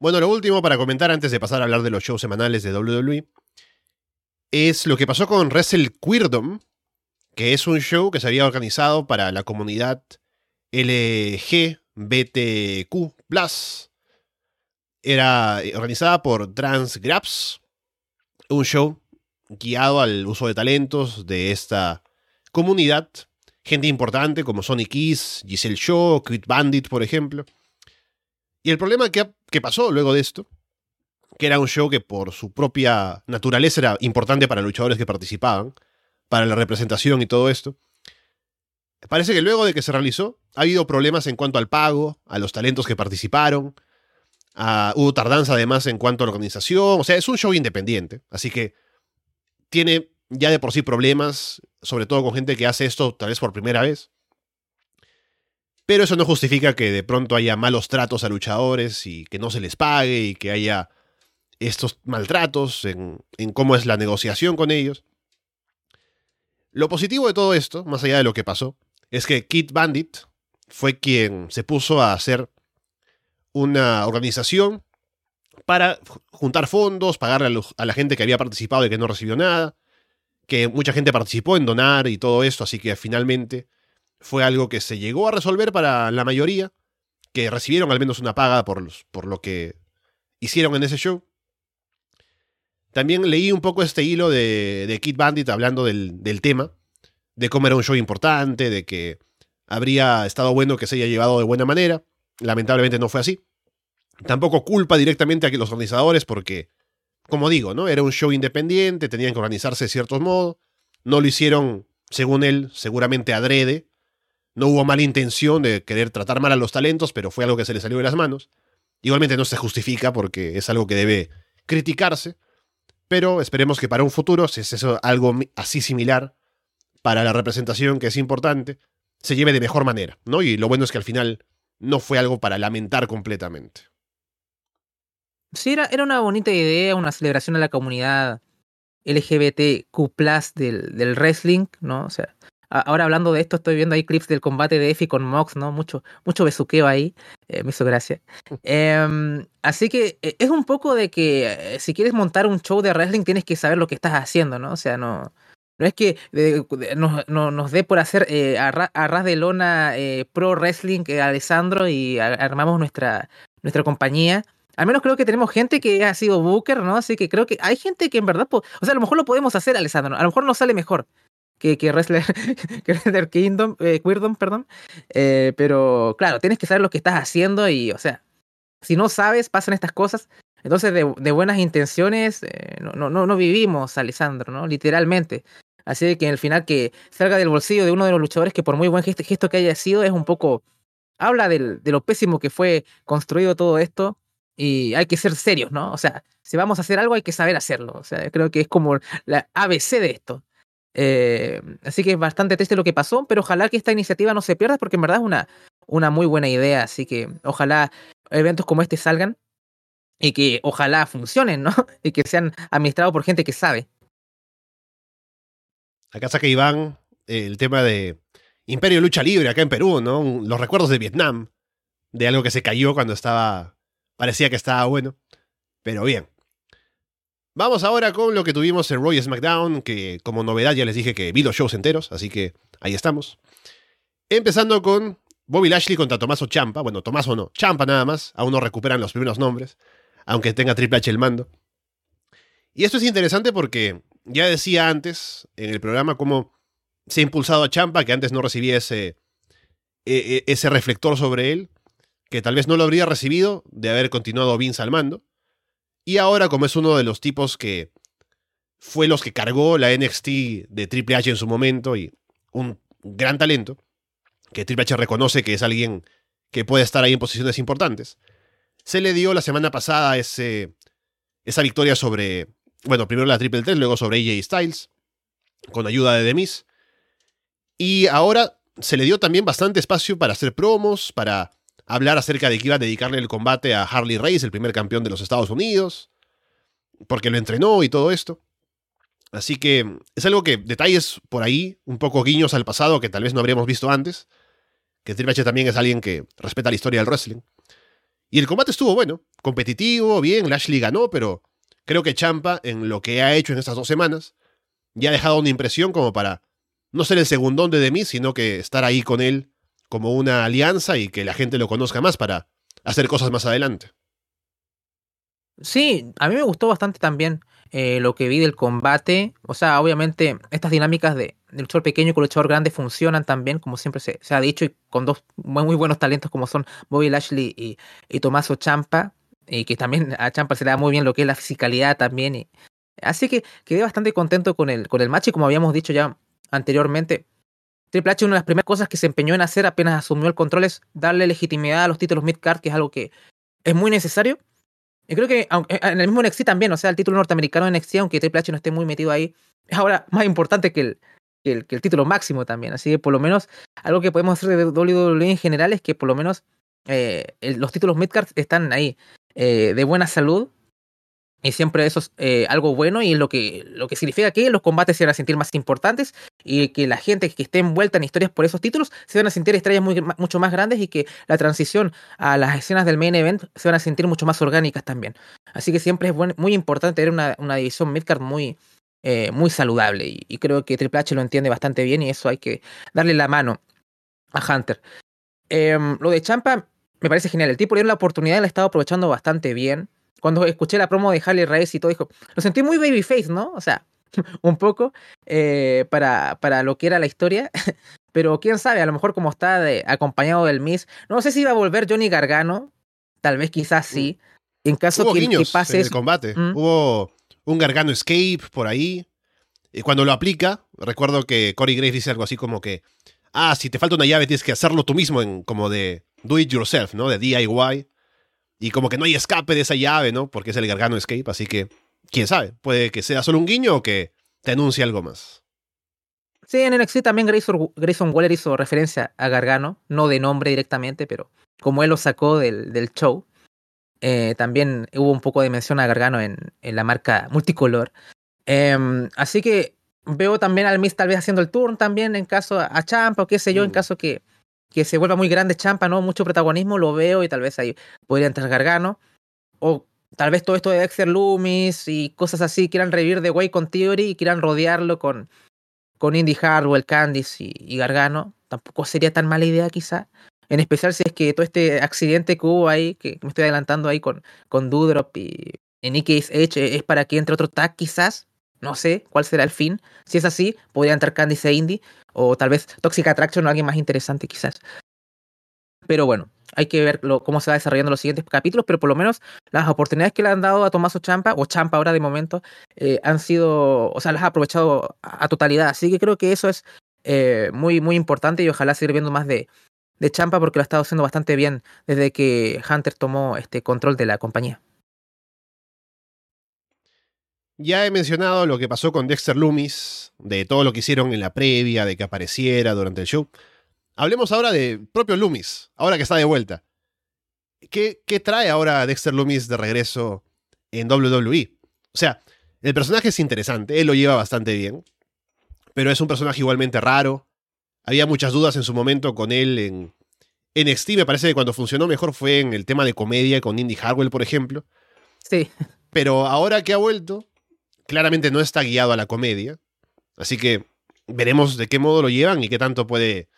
Bueno, lo último para comentar antes de pasar a hablar de los shows semanales de WWE es lo que pasó con Wrestle Queerdom, que es un show que se había organizado para la comunidad LGBTQ. Era organizada por Transgraps, un show guiado al uso de talentos de esta comunidad. Gente importante como Sonic Keys, Giselle Shaw, Crit Bandit, por ejemplo. Y el problema que, que pasó luego de esto, que era un show que por su propia naturaleza era importante para luchadores que participaban, para la representación y todo esto, parece que luego de que se realizó, ha habido problemas en cuanto al pago, a los talentos que participaron, a- hubo tardanza además en cuanto a la organización, o sea, es un show independiente, así que tiene ya de por sí problemas, sobre todo con gente que hace esto tal vez por primera vez. Pero eso no justifica que de pronto haya malos tratos a luchadores y que no se les pague y que haya estos maltratos en, en cómo es la negociación con ellos. Lo positivo de todo esto, más allá de lo que pasó, es que Kid Bandit fue quien se puso a hacer una organización para juntar fondos, pagarle a, la gente que había participado y que no recibió nada, que mucha gente participó en donar y todo esto, así que finalmente fue algo que se llegó a resolver para la mayoría, que recibieron al menos una paga por, los- por lo que hicieron en ese show. También leí un poco este hilo de, de Kid Bandit hablando del, del tema, de cómo era un show importante, de que habría estado bueno que se haya llevado de buena manera. Lamentablemente no fue así. Tampoco culpa directamente a los organizadores porque, como digo, ¿no? Era un show independiente, tenían que organizarse de ciertos modos. No lo hicieron, según él, seguramente adrede. No hubo mala intención de querer tratar mal a los talentos, pero fue algo que se le salió de las manos. Igualmente no se justifica porque es algo que debe criticarse. Pero esperemos que para un futuro, si es eso algo así similar para la representación que es importante, se lleve de mejor manera, ¿no? Y lo bueno es que al final no fue algo para lamentar completamente. Sí, era, era una bonita idea, una celebración a la comunidad LGBTQ del, del wrestling, ¿no? O sea, ahora hablando de esto, estoy viendo ahí clips del combate de Effie con Mox, ¿no? Mucho, mucho besuqueo ahí, eh, me hizo gracia. Em, así que eh, es un poco de que eh, si quieres montar un show de wrestling tienes que saber lo que estás haciendo, ¿no? O sea, no, no es que de- nos, no- nos dé por hacer eh, a, ra- a ras de lona pro wrestling que Alessandro y a- armamos nuestra, nuestra compañía. Al menos creo que tenemos gente que ha sido Booker, ¿no? Así que creo que hay gente que en verdad, o sea, a lo mejor lo podemos hacer, Alessandro. A lo mejor nos sale mejor que, que Wrestler, que Wrestler Kingdom, eh, Queerdom, perdón. Eh, pero claro, tienes que saber lo que estás haciendo y, o sea, si no sabes, pasan estas cosas. Entonces, de, buenas intenciones, eh, no, no, no, vivimos, Alessandro, ¿no? Literalmente. Así que al final que salga del bolsillo de uno de los luchadores que por muy buen gesto, gesto que haya sido, es un poco... Habla del, de lo pésimo que fue construido todo esto y hay que ser serios, ¿no? O sea, si vamos a hacer algo hay que saber hacerlo. O sea, creo que es como la ABC de esto. Eh, así que es bastante triste lo que pasó, pero ojalá que esta iniciativa no se pierda porque en verdad es una, una muy buena idea. Así que ojalá eventos como este salgan y que ojalá funcionen, ¿no? Y que sean administrados por gente que sabe. Acá saca Iván eh, el tema de Imperio Lucha Libre acá en Perú, ¿no? Los recuerdos de Vietnam, de algo que se cayó cuando estaba, parecía que estaba bueno, pero bien. Vamos ahora con lo que tuvimos en Roy SmackDown, que como novedad ya les dije que vi los shows enteros, así que ahí estamos. Empezando con Bobby Lashley contra Tomaso Champa, bueno, Tomaso no, Champa nada más, aún no recuperan los primeros nombres, aunque tenga Triple H el mando. Y esto es interesante porque ya decía antes en el programa cómo se ha impulsado a Champa, que antes no recibía ese, e- e- ese reflector sobre él, que tal vez no lo habría recibido de haber continuado Vince al mando. Y ahora, como es uno de los tipos que fue los que cargó la NXT de Triple H en su momento y un gran talento, que Triple H reconoce que es alguien que puede estar ahí en posiciones importantes, se le dio la semana pasada ese, esa victoria sobre, bueno, primero la Triple Threat, luego sobre AJ Styles, con ayuda de Demis. Y ahora se le dio también bastante espacio para hacer promos, para hablar acerca de que iba a dedicarle el combate a Harley Race, el primer campeón de los Estados Unidos, porque lo entrenó y todo esto. Así que es algo que detalles por ahí, un poco guiños al pasado que tal vez no habríamos visto antes, que Triple H también es alguien que respeta la historia del wrestling. Y el combate estuvo bueno, competitivo, bien, Lashley ganó, pero creo que Champa, en lo que ha hecho en estas dos semanas, ya ha dejado una impresión como para no ser el segundón de Demis, sino que estar ahí con él como una alianza y que la gente lo conozca más para hacer cosas más adelante. Sí, a mí me gustó bastante también eh, lo que vi del combate. O sea, obviamente estas dinámicas de, luchador pequeño con luchador grande funcionan también, como siempre se, ha dicho, y con dos muy, buenos talentos como son Bobby Lashley y, y Tomaso Champa, y que también a Champa se le da muy bien lo que es la fisicalidad también. Y, así que quedé bastante contento con el, con el match y como habíamos dicho ya anteriormente, Triple H una de las primeras cosas que se empeñó en hacer apenas asumió el control es darle legitimidad a los títulos mid-card, que es algo que es muy necesario. Y creo que eh, en el mismo NXT también, o sea, el título norteamericano de NXT, aunque Triple H no esté muy metido ahí, es ahora más importante que el, que el, título máximo también. Así que por lo menos algo que podemos hacer de WWE en general es que por lo menos eh, los títulos midcards están ahí eh, de buena salud y siempre eso es eh, algo bueno y lo que, lo que significa que los combates se van a sentir más importantes y que la gente que esté envuelta en historias por esos títulos se van a sentir estrellas mucho más grandes y que la transición a las escenas del main event se van a sentir mucho más orgánicas también. Así que siempre es muy importante tener una, una división midcard muy, eh, muy saludable y, creo que Triple H lo entiende bastante bien y eso hay que darle la mano a Hunter. Em, lo de Champa me parece genial. El tipo le dio la oportunidad y la ha estado aprovechando bastante bien cuando escuché la promo de Harley Race y todo, dijo, lo sentí muy babyface, ¿no? O sea, un poco eh, para, para lo que era la historia. Pero quién sabe, a lo mejor como está de, acompañado del Miss, no sé si iba a volver Johnny Gargano, tal vez quizás sí. En caso Hubo que, pase en el combate. ¿Mm? Hubo un Gargano escape por ahí. Y cuando lo aplica, recuerdo que Corey Graves dice algo así como que, ah, si te falta una llave tienes que hacerlo tú mismo en como de do it yourself, ¿no? De DIY. Y como que no hay escape de esa llave, ¿no? Porque es el Gargano Escape, así que, quién sabe, puede que sea solo un guiño o que te anuncie algo más. Sí, en NXT también Grayson, Grayson Waller hizo referencia a Gargano, no de nombre directamente, pero como él lo sacó del, del show, eh, también hubo un poco de mención a Gargano en, en la marca multicolor. Em, así que veo también al Miz tal vez haciendo el turn también en caso a, Champa o qué sé yo, en mm. caso que que se vuelva muy grande Champa, ¿no? Mucho protagonismo, lo veo y tal vez ahí podría entrar Gargano. O tal vez todo esto de Dexter Loomis y cosas así quieran revivir de Way con Theory y quieran rodearlo con, con Indy Harwell, Candice y, Gargano. Tampoco sería tan mala idea quizá. En especial si es que todo este accidente que hubo ahí, que me estoy adelantando ahí con, con Dudrop y en X Edge, es para que entre otro tag quizás. No sé cuál será el fin. Si es así, podría entrar Candice e Indy. O tal vez Toxic Attraction o alguien más interesante quizás. Pero bueno, hay que ver cómo se va desarrollando los siguientes capítulos, pero por lo menos las oportunidades que le han dado a Tomaso Champa, o Champa ahora de momento, eh, han sido, o sea, las ha aprovechado a, totalidad. Así que creo que eso es eh, muy, muy importante y ojalá seguir viendo más de, de Champa porque lo ha estado haciendo bastante bien desde que Hunter tomó este control de la compañía. Ya he mencionado lo que pasó con Dexter Loomis, de todo lo que hicieron en la previa, de que apareciera durante el show. Hablemos ahora de propio Loomis, ahora que está de vuelta. ¿Qué, qué trae ahora Dexter Loomis de regreso en WWE? O sea, el personaje es interesante, él lo lleva bastante bien, pero es un personaje igualmente raro. Había muchas dudas en su momento con él en NXT, me parece que cuando funcionó mejor fue en el tema de comedia con Indy Harwell, por ejemplo. Sí. Pero ahora que ha vuelto, claramente no está guiado a la comedia. Así que veremos de qué modo lo llevan y qué tanto puede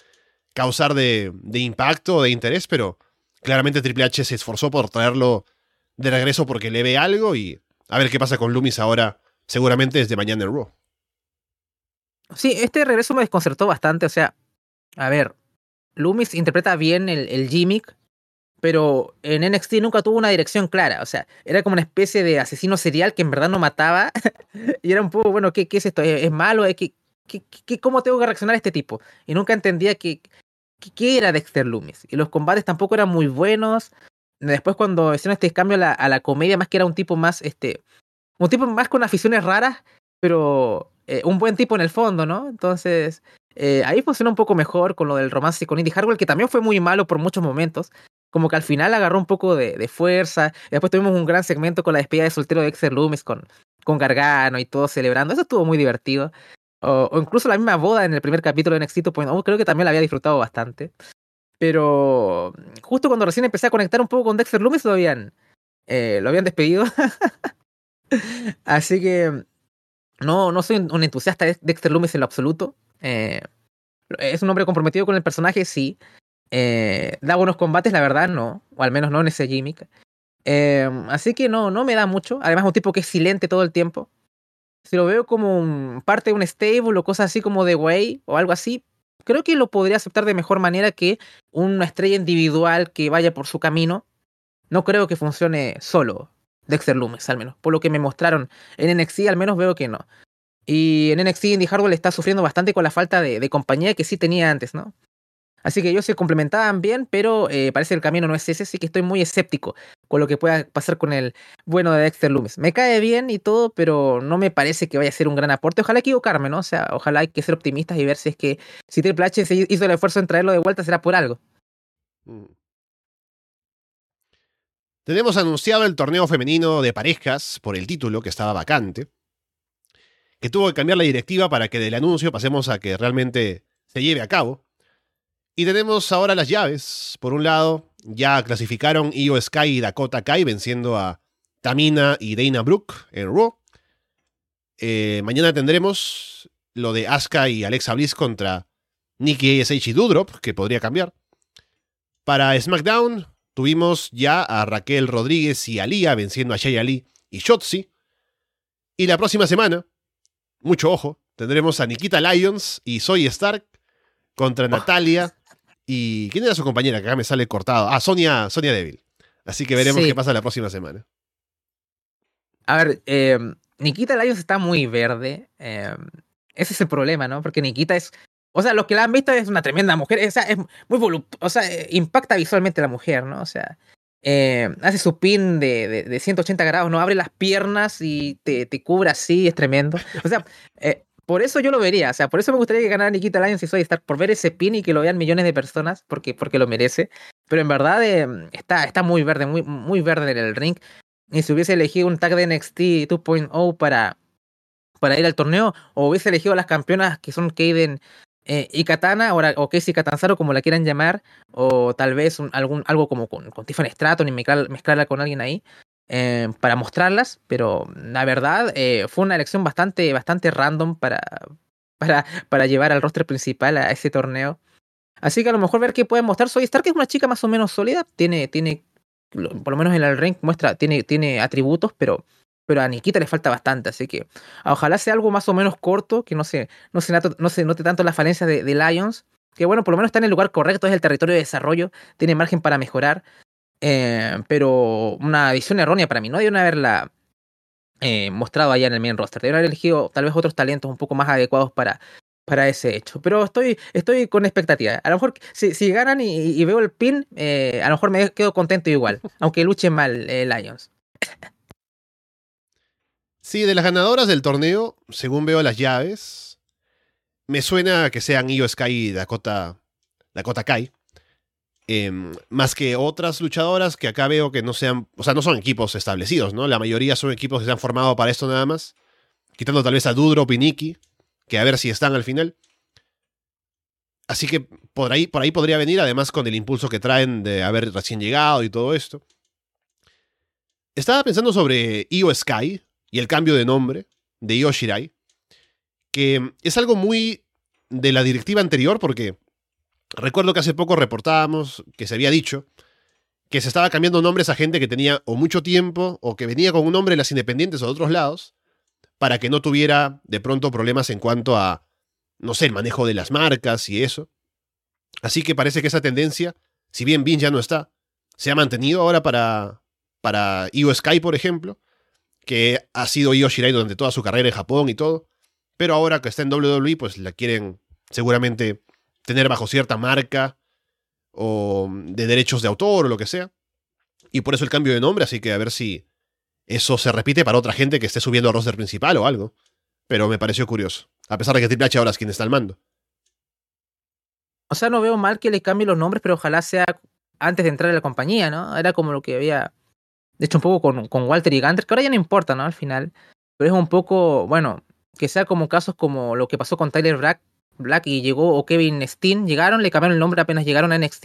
causar de, impacto o de interés, pero claramente Triple H se esforzó por traerlo de regreso porque le ve algo y a ver qué pasa con Loomis ahora, seguramente desde mañana en Raw. Sí, este regreso me desconcertó bastante, o sea, a ver, Loomis interpreta bien el, el gimmick, pero en NXT nunca tuvo una dirección clara. O sea, era como una especie de asesino serial que en verdad no mataba. y era un poco, bueno, ¿qué, qué es esto? ¿Es, malo? ¿Qué, qué, qué, cómo tengo que reaccionar a este tipo? Y nunca entendía qué, qué, era Dexter Loomis. Y los combates tampoco eran muy buenos. Después cuando hicieron este cambio a la, a la comedia, más que era un tipo más, este, un tipo más con aficiones raras, pero eh, un buen tipo en el fondo, ¿no? Entonces, eh, ahí funciona un poco mejor con lo del romance con Indy Harwell, que también fue muy malo por muchos momentos. Como que al final agarró un poco de, de fuerza. Y después tuvimos un gran segmento con la despedida de soltero de Dexter Loomis con, con Gargano y todo celebrando. Eso estuvo muy divertido. O, incluso la misma boda en el primer capítulo de NXT pues, creo que también la había disfrutado bastante. Pero justo cuando recién empecé a conectar un poco con Dexter Loomis lo habían, eh, lo habían despedido. Así que no, no soy un entusiasta de Dexter Loomis en lo absoluto. Eh, es un hombre comprometido con el personaje, sí. Eh, da buenos combates, la verdad, no. O al menos no en ese gimmick. Eh, así que no, no me da mucho. Además, un tipo que es silente todo el tiempo. Si lo veo como parte de un stable o cosas así como de Way o algo así, creo que lo podría aceptar de mejor manera que una estrella individual que vaya por su camino. No creo que funcione solo Dexter Loomis, al menos. Por lo que me mostraron en NXT, al menos veo que no. Y en NXT Indy Hardware está sufriendo bastante con la falta de, compañía que sí tenía antes, ¿no? Así que ellos se complementaban bien, pero eh, parece que el camino no es ese, así que estoy muy escéptico con lo que pueda pasar con el bueno de Dexter Loomis. Me cae bien y todo, pero no me parece que vaya a ser un gran aporte. Ojalá equivocarme, ¿no? O sea, ojalá hay que ser optimistas y ver si es que si Triple H se hizo el esfuerzo en traerlo de vuelta será por algo. Mm. Tenemos anunciado el torneo femenino de parejas por el título que estaba vacante que tuvo que cambiar la directiva para que del anuncio pasemos a que realmente se lleve a cabo. Y tenemos ahora las llaves. Por un lado, ya clasificaron Io Sky y Dakota Kai venciendo a Tamina y Dana Brooke en Raw. Eh, mañana tendremos lo de Asuka y Alexa Bliss contra Nikki ASH y Dudrop, que podría cambiar. Para SmackDown tuvimos ya a Raquel Rodríguez y Alía venciendo a Shay Ali y Shotzi. Y la próxima semana mucho ojo, tendremos a Nikita Lyons y Zoe Stark contra oh. Natalia y... ¿Quién era su compañera? Que acá me sale cortado. Ah, Sonia, Sonia Devil. Así que veremos qué pasa la próxima semana. A ver, eh, Nikita Lyons está muy verde. Eh, ese es el problema, ¿no? Porque Nikita es... O sea, los que la han visto es una tremenda mujer. O sea, es muy voluptuosa. O sea, impacta visualmente a la mujer, ¿no? O sea, eh, hace su pin de, de, 180 grados, no abre las piernas y te, te cubre así, es tremendo. O sea, eh, por eso yo lo vería, o sea, por eso me gustaría que ganara Nikita Lyons y Soy estar por ver ese pin y que lo vean millones de personas, porque, porque lo merece. Pero en verdad eh, está, está muy verde, muy, muy verde en el ring. Y si hubiese elegido un tag de NXT 2.0 para, para ir al torneo, o hubiese elegido a las campeonas que son Kaden eh, y Katana, o Casey Catanzaro, como la quieran llamar, o tal vez algún, algo como con, con Tiffany Stratton y mezclarla con alguien ahí, eh, para mostrarlas, pero la verdad eh, fue una elección bastante, bastante random para, para, para llevar al roster principal a ese torneo. Así que a lo mejor ver qué pueden mostrar. Soy Stark es una chica más o menos sólida, tiene, tiene por lo menos en el ring muestra, tiene, tiene atributos, pero pero a Nikita le falta bastante, así que ojalá sea algo más o menos corto, que no se, no se, no se note tanto la falencia de, Lions, que bueno, por lo menos está en el lugar correcto, es el territorio de desarrollo, tiene margen para mejorar, eh, pero una visión errónea para mí, no debieron haberla eh, mostrado allá en el main roster, debieron haber elegido tal vez otros talentos un poco más adecuados para, para ese hecho. Pero estoy, estoy con expectativa. A lo mejor si, si ganan y, veo el pin, eh, a lo mejor me quedo contento igual, aunque luche mal Lions. Sí, de las ganadoras del torneo, según veo las llaves, me suena que sean Io Sky y Dakota, Dakota Kai. Em, más que otras luchadoras que acá veo que no sean, o sea, no son equipos establecidos, ¿no? La mayoría son equipos que se han formado para esto nada más. Quitando tal vez a Dudro, Piniki, que a ver si están al final. Así que por ahí, por ahí podría venir, además con el impulso que traen de haber recién llegado y todo esto. Estaba pensando sobre Io Sky, y el cambio de nombre de Yoshirai, que es algo muy de la directiva anterior porque recuerdo que hace poco reportábamos que se había dicho que se estaba cambiando nombres a gente que tenía o mucho tiempo o que venía con un nombre en las independientes o de otros lados para que no tuviera de pronto problemas en cuanto a, no sé, el manejo de las marcas y eso. Así que parece que esa tendencia, si bien Bin ya no está, se ha mantenido ahora para, para Io Sky, por ejemplo, que ha sido Io Shirai durante toda su carrera en Japón y todo, pero ahora que está en WWE, pues la quieren seguramente tener bajo cierta marca o de derechos de autor o lo que sea. Y por eso el cambio de nombre, así que a ver si eso se repite para otra gente que esté subiendo al roster principal o algo. Pero me pareció curioso, a pesar de que Triple H ahora es quien está al mando. O sea, no veo mal que le cambie los nombres, pero ojalá sea antes de entrar a la compañía, ¿no? Era como lo que había de hecho un poco con, con Walter y Gunter, que ahora ya no importa, ¿no? Al final. Pero es un poco, bueno, que sea como casos como lo que pasó con Tyler Black, Black y llegó, o Kevin Steen, llegaron, le cambiaron el nombre apenas llegaron a NXT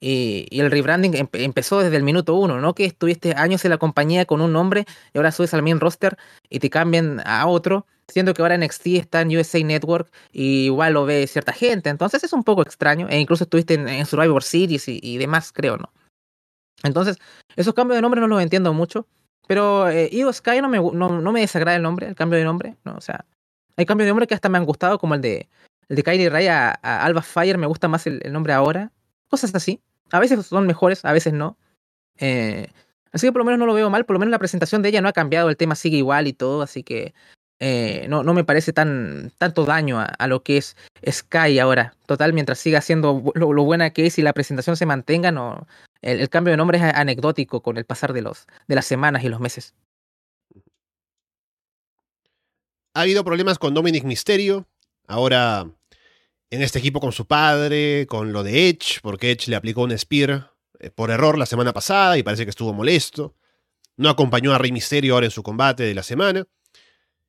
y, el rebranding empezó desde el minuto uno, no que estuviste años en la compañía con un nombre y ahora subes al main roster y te cambian a otro, siendo que ahora NXT está en USA Network y igual lo ve cierta gente, entonces es un poco extraño, e incluso estuviste en, Survivor Series y, y demás, creo, ¿no? Entonces, esos cambios de nombre no los entiendo mucho. Pero eh, Sky no me, no, no, me desagrada el nombre, el cambio de nombre. ¿no? O sea, hay cambios de nombre que hasta me han gustado, como el de, el de Kylie Ray a, Alba Fire, me gusta más el, nombre ahora. Cosas así. A veces son mejores, a veces no. Eh, así que por lo menos no lo veo mal, por lo menos la presentación de ella no ha cambiado, el tema sigue igual y todo, así que eh, no, no me parece tan tanto daño a, lo que es Sky ahora. Total, mientras siga siendo lo, buena que es y la presentación se mantenga, no, el, cambio de nombre es anecdótico con el pasar de, los, de las semanas y los meses. Ha habido problemas con Dominic Misterio. Ahora en este equipo con su padre, con lo de Edge, porque Edge le aplicó un Spear eh, por error la semana pasada y parece que estuvo molesto. No acompañó a Rey Misterio ahora en su combate de la semana,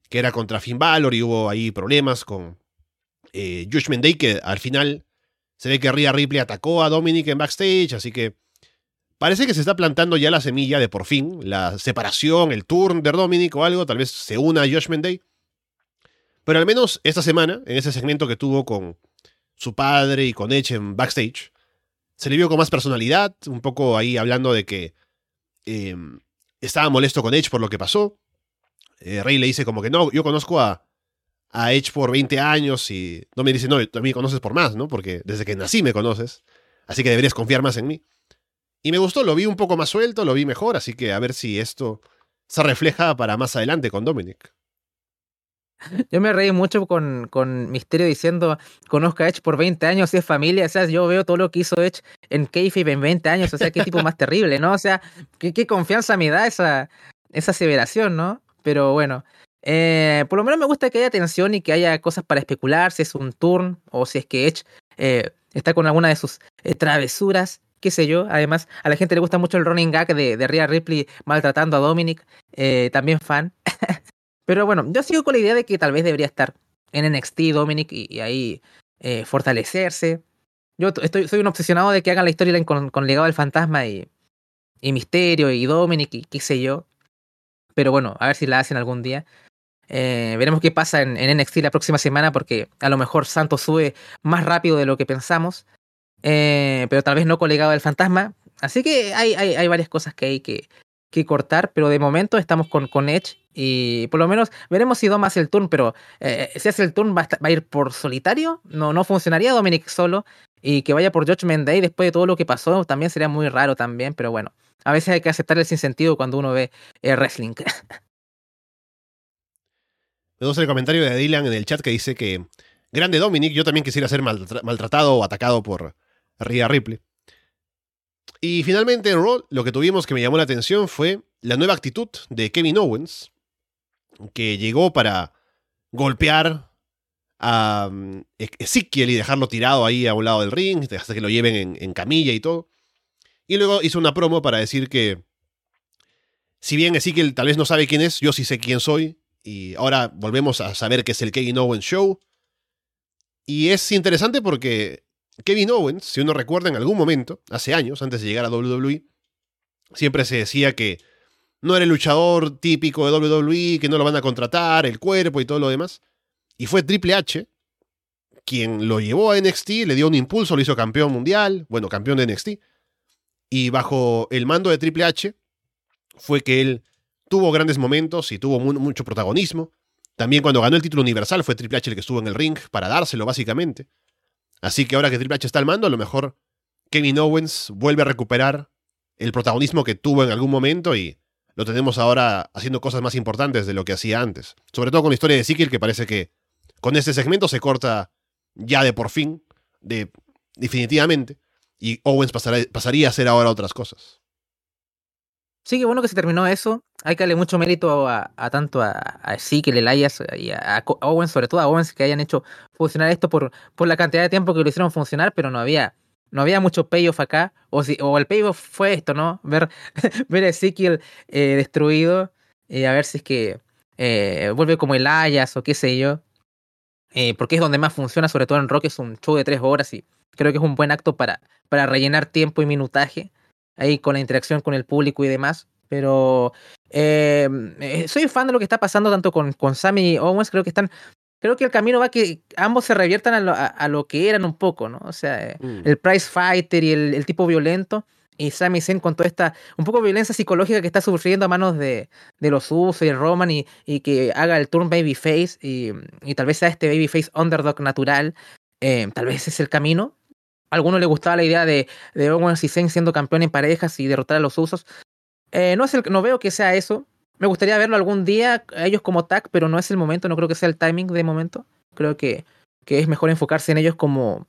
que era contra Finn Balor y hubo ahí problemas con eh, Judgment Day, que al final se ve que Rhea Ripley atacó a Dominic en backstage, así que Parece que se está plantando ya la semilla de por fin, la separación, el turn de Dominic o algo, tal vez se una a Josh Day. Pero al menos esta semana, en ese segmento que tuvo con su padre y con Edge en backstage, se le vio con más personalidad, un poco ahí hablando de que em, estaba molesto con Edge por lo que pasó. Eh, Rey le dice como que no, yo conozco a, a Edge por 20 años y no me dice, no, tú a mí me conoces por más, ¿no? Porque desde que nací me conoces, así que deberías confiar más en mí. Y me gustó, lo vi un poco más suelto, lo vi mejor, así que a ver si esto se refleja para más adelante con Dominic. Yo me reí mucho con, con Misterio diciendo, conozco a Edge por 20 años y es familia, o sea, yo veo todo lo que hizo Edge en Kayfabe en 20 años, o sea, qué tipo más terrible, ¿no? O sea, qué, confianza me da esa, esa aseveración, ¿no? Pero bueno, eh, por lo menos me gusta que haya tensión y que haya cosas para especular, si es un turn o si es que Edge eh, está con alguna de sus eh, travesuras qué sé yo. Además, a la gente le gusta mucho el running gag de, de Rhea Ripley maltratando a Dominic, eh, también fan. Pero bueno, yo sigo con la idea de que tal vez debería estar en NXT Dominic y, ahí eh, fortalecerse. Yo estoy, soy un obsesionado de que hagan la historia con, con Legado del Fantasma y, y Misterio y Dominic y qué sé yo. Pero bueno, a ver si la hacen algún día. Eh, veremos qué pasa en, NXT la próxima semana porque a lo mejor Santos sube más rápido de lo que pensamos. Eh, pero tal vez no colegado del fantasma. Así que hay, hay, hay varias cosas que hay que, que, cortar, pero de momento estamos con, con Edge y por lo menos veremos si Dom hace el turn, pero eh, si hace el turn va a, ir por solitario, no, no funcionaría Dominic solo y que vaya por Judgment Day después de todo lo que pasó también sería muy raro también, pero bueno, a veces hay que aceptar el sinsentido cuando uno ve el wrestling. Gusta el comentario de Dylan en el chat que dice que grande Dominic, yo también quisiera ser maltratado o atacado por, Rhea Ripley. Y finalmente en Raw lo que tuvimos que me llamó la atención fue la nueva actitud de Kevin Owens, que llegó para golpear a mm, Ezekiel y dejarlo tirado ahí a un lado del ring, hasta que lo lleven en, camilla y todo. Y luego hizo una promo para decir que, si bien Ezekiel tal vez no sabe quién es, yo sí sé quién soy, y ahora volvemos a saber que es el Kevin Owens Show. Y es interesante porque Kevin Owens, si uno recuerda en algún momento, hace años, antes de llegar a WWE, siempre se decía que no era el luchador típico de WWE, que no lo van a contratar, el cuerpo y todo lo demás. Y fue Triple H quien lo llevó a NXT, le dio un impulso, lo hizo campeón mundial, bueno, campeón de NXT. Y bajo el mando de Triple H fue que él tuvo grandes momentos y tuvo mucho protagonismo. También cuando ganó el título universal fue Triple H el que estuvo en el ring para dárselo, básicamente. Así que ahora que Triple H está al mando, a lo mejor Kevin Owens vuelve a recuperar el protagonismo que tuvo en algún momento y lo tenemos ahora haciendo cosas más importantes de lo que hacía antes. Sobre todo con la historia de Ezekiel, que parece que con este segmento se corta ya de por fin, de definitivamente, y Owens pasaría a hacer ahora otras cosas. Sí, qué bueno que se terminó eso. Hay que darle mucho mérito a, tanto a, a Elias y a, Owens, sobre todo a Owens, que hayan hecho funcionar esto por, por la cantidad de tiempo que lo hicieron funcionar, pero no había, no había mucho payoff acá. O, si, o el payoff fue esto, ¿no? Ver, ver a Ezekiel eh, destruido y a ver si es que eh, vuelve como Elias o qué sé yo. Eh, porque es donde más funciona, sobre todo en rock, es un show de tres horas y creo que es un buen acto para, para rellenar tiempo y minutaje ahí con la interacción con el público y demás. Pero eh, eh, soy fan de lo que está pasando tanto con, con Sammy y Owens. Creo que están. Creo que el camino va a que ambos se reviertan a lo, a, lo que eran un poco, ¿no? O sea, eh, mm. el price fighter y el, tipo violento. Y Sami Zayn con toda esta un poco violencia psicológica que está sufriendo a manos de, de los Usos y Roman y, y, que haga el turn babyface y, y tal vez sea este babyface underdog natural. tal vez ese es el camino a alguno le gustaba la idea de, de Owens y Zayn siendo campeón en parejas y derrotar a los usos. Eh, no, es el, no veo que sea eso. Me gustaría verlo algún día, ellos como tag, pero no es el momento, no creo que sea el timing de momento. Creo que, que es mejor enfocarse en ellos como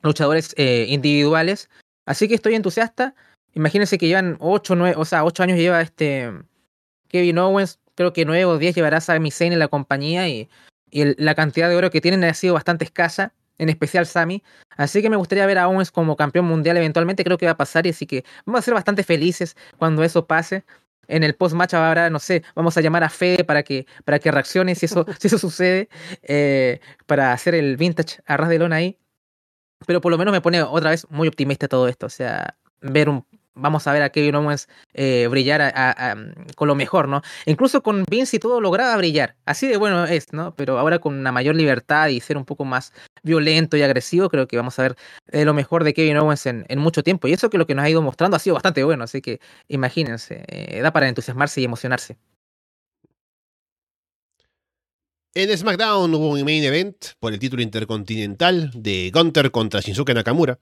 luchadores eh, individuales. Así que estoy entusiasta. Imagínense que llevan 8, 9, o sea, 8 años lleva este Kevin Owens, creo que 9 o 10 llevará Sami Zayn en la compañía y la cantidad de oro que tienen ha sido bastante escasa en especial Sami. Así que me gustaría ver a Owens como campeón mundial eventualmente, creo que va a pasar y así que vamos a ser bastante felices cuando eso pase. En el post-match ahora, no sé, vamos a llamar a Fede para que, para que reaccione si eso, si eso sucede, eh, para hacer el vintage a ras de lona ahí. Pero por lo menos me pone otra vez muy optimista todo esto, o sea, ver un vamos a ver a Kevin Owens eh, brillar con lo mejor, ¿no? Incluso con Vince y todo lograba brillar. Así de bueno es, ¿no? Pero ahora con una mayor libertad y ser un poco más violento y agresivo, creo que vamos a ver eh, lo mejor de Kevin Owens en, mucho tiempo. Y eso que lo que nos ha ido mostrando ha sido bastante bueno, así que imagínense, eh, da para entusiasmarse y emocionarse. En SmackDown hubo un main event por el título intercontinental de Gunter contra Shinsuke Nakamura,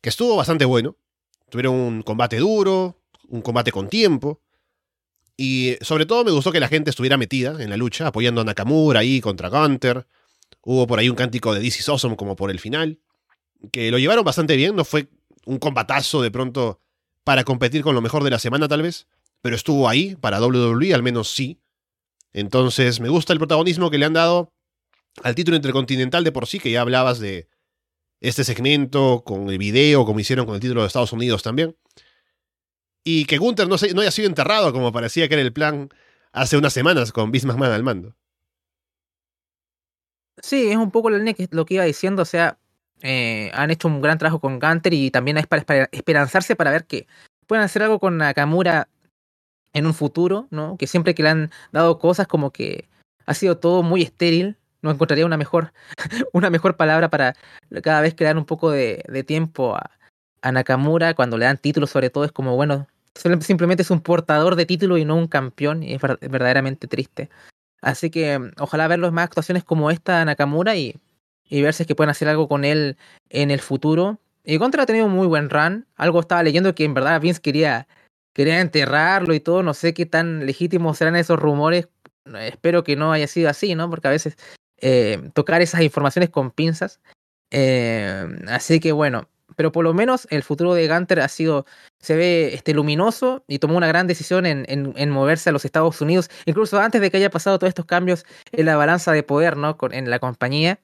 que estuvo bastante bueno. Tuvieron un combate duro, un combate con tiempo. Y sobre todo me gustó que la gente estuviera metida en la lucha, apoyando a Nakamura ahí contra Gunter. Hubo por ahí un cántico de This is Awesome como por el final. Que lo llevaron bastante bien, no fue un combatazo de pronto para competir con lo mejor de la semana tal vez. Pero estuvo ahí, para WWE al menos sí. Entonces me gusta el protagonismo que le han dado al título intercontinental de por sí, que ya hablabas de este segmento con el video, como hicieron con el título de Estados Unidos también. Y que Gunther no, no haya sido enterrado como parecía que era el plan hace unas semanas con Vince McMahon al mando. Sí, es un poco lo que iba diciendo, o sea, eh, han hecho un gran trabajo con Gunter y también es para esperanzarse para ver que pueden hacer algo con Nakamura en un futuro, ¿no? Que siempre que le han dado cosas como que ha sido todo muy estéril, no encontraría una mejor, una mejor palabra para cada vez que le dan un poco de, tiempo a, Nakamura, cuando le dan títulos sobre todo, es como, bueno, simplemente es un portador de título y no un campeón, y es verdaderamente triste. Así que mm, ojalá verlos más actuaciones como esta Nakamura y, y ver si es que pueden hacer algo con él en el futuro. Y Contra ha tenido un muy buen run. Algo estaba leyendo que en verdad Vince quería, quería enterrarlo y todo. No sé qué tan legítimos serán esos rumores. Espero que no haya sido así, ¿no? Porque a veces eh, tocar esas informaciones con pinzas. Eh, así que bueno, pero por lo menos el futuro de Gunter ha sido, se ve este, luminoso y tomó una gran decisión en, en, moverse a los Estados Unidos, incluso antes de que haya pasado todos estos cambios en la balanza de poder ¿no? en la compañía,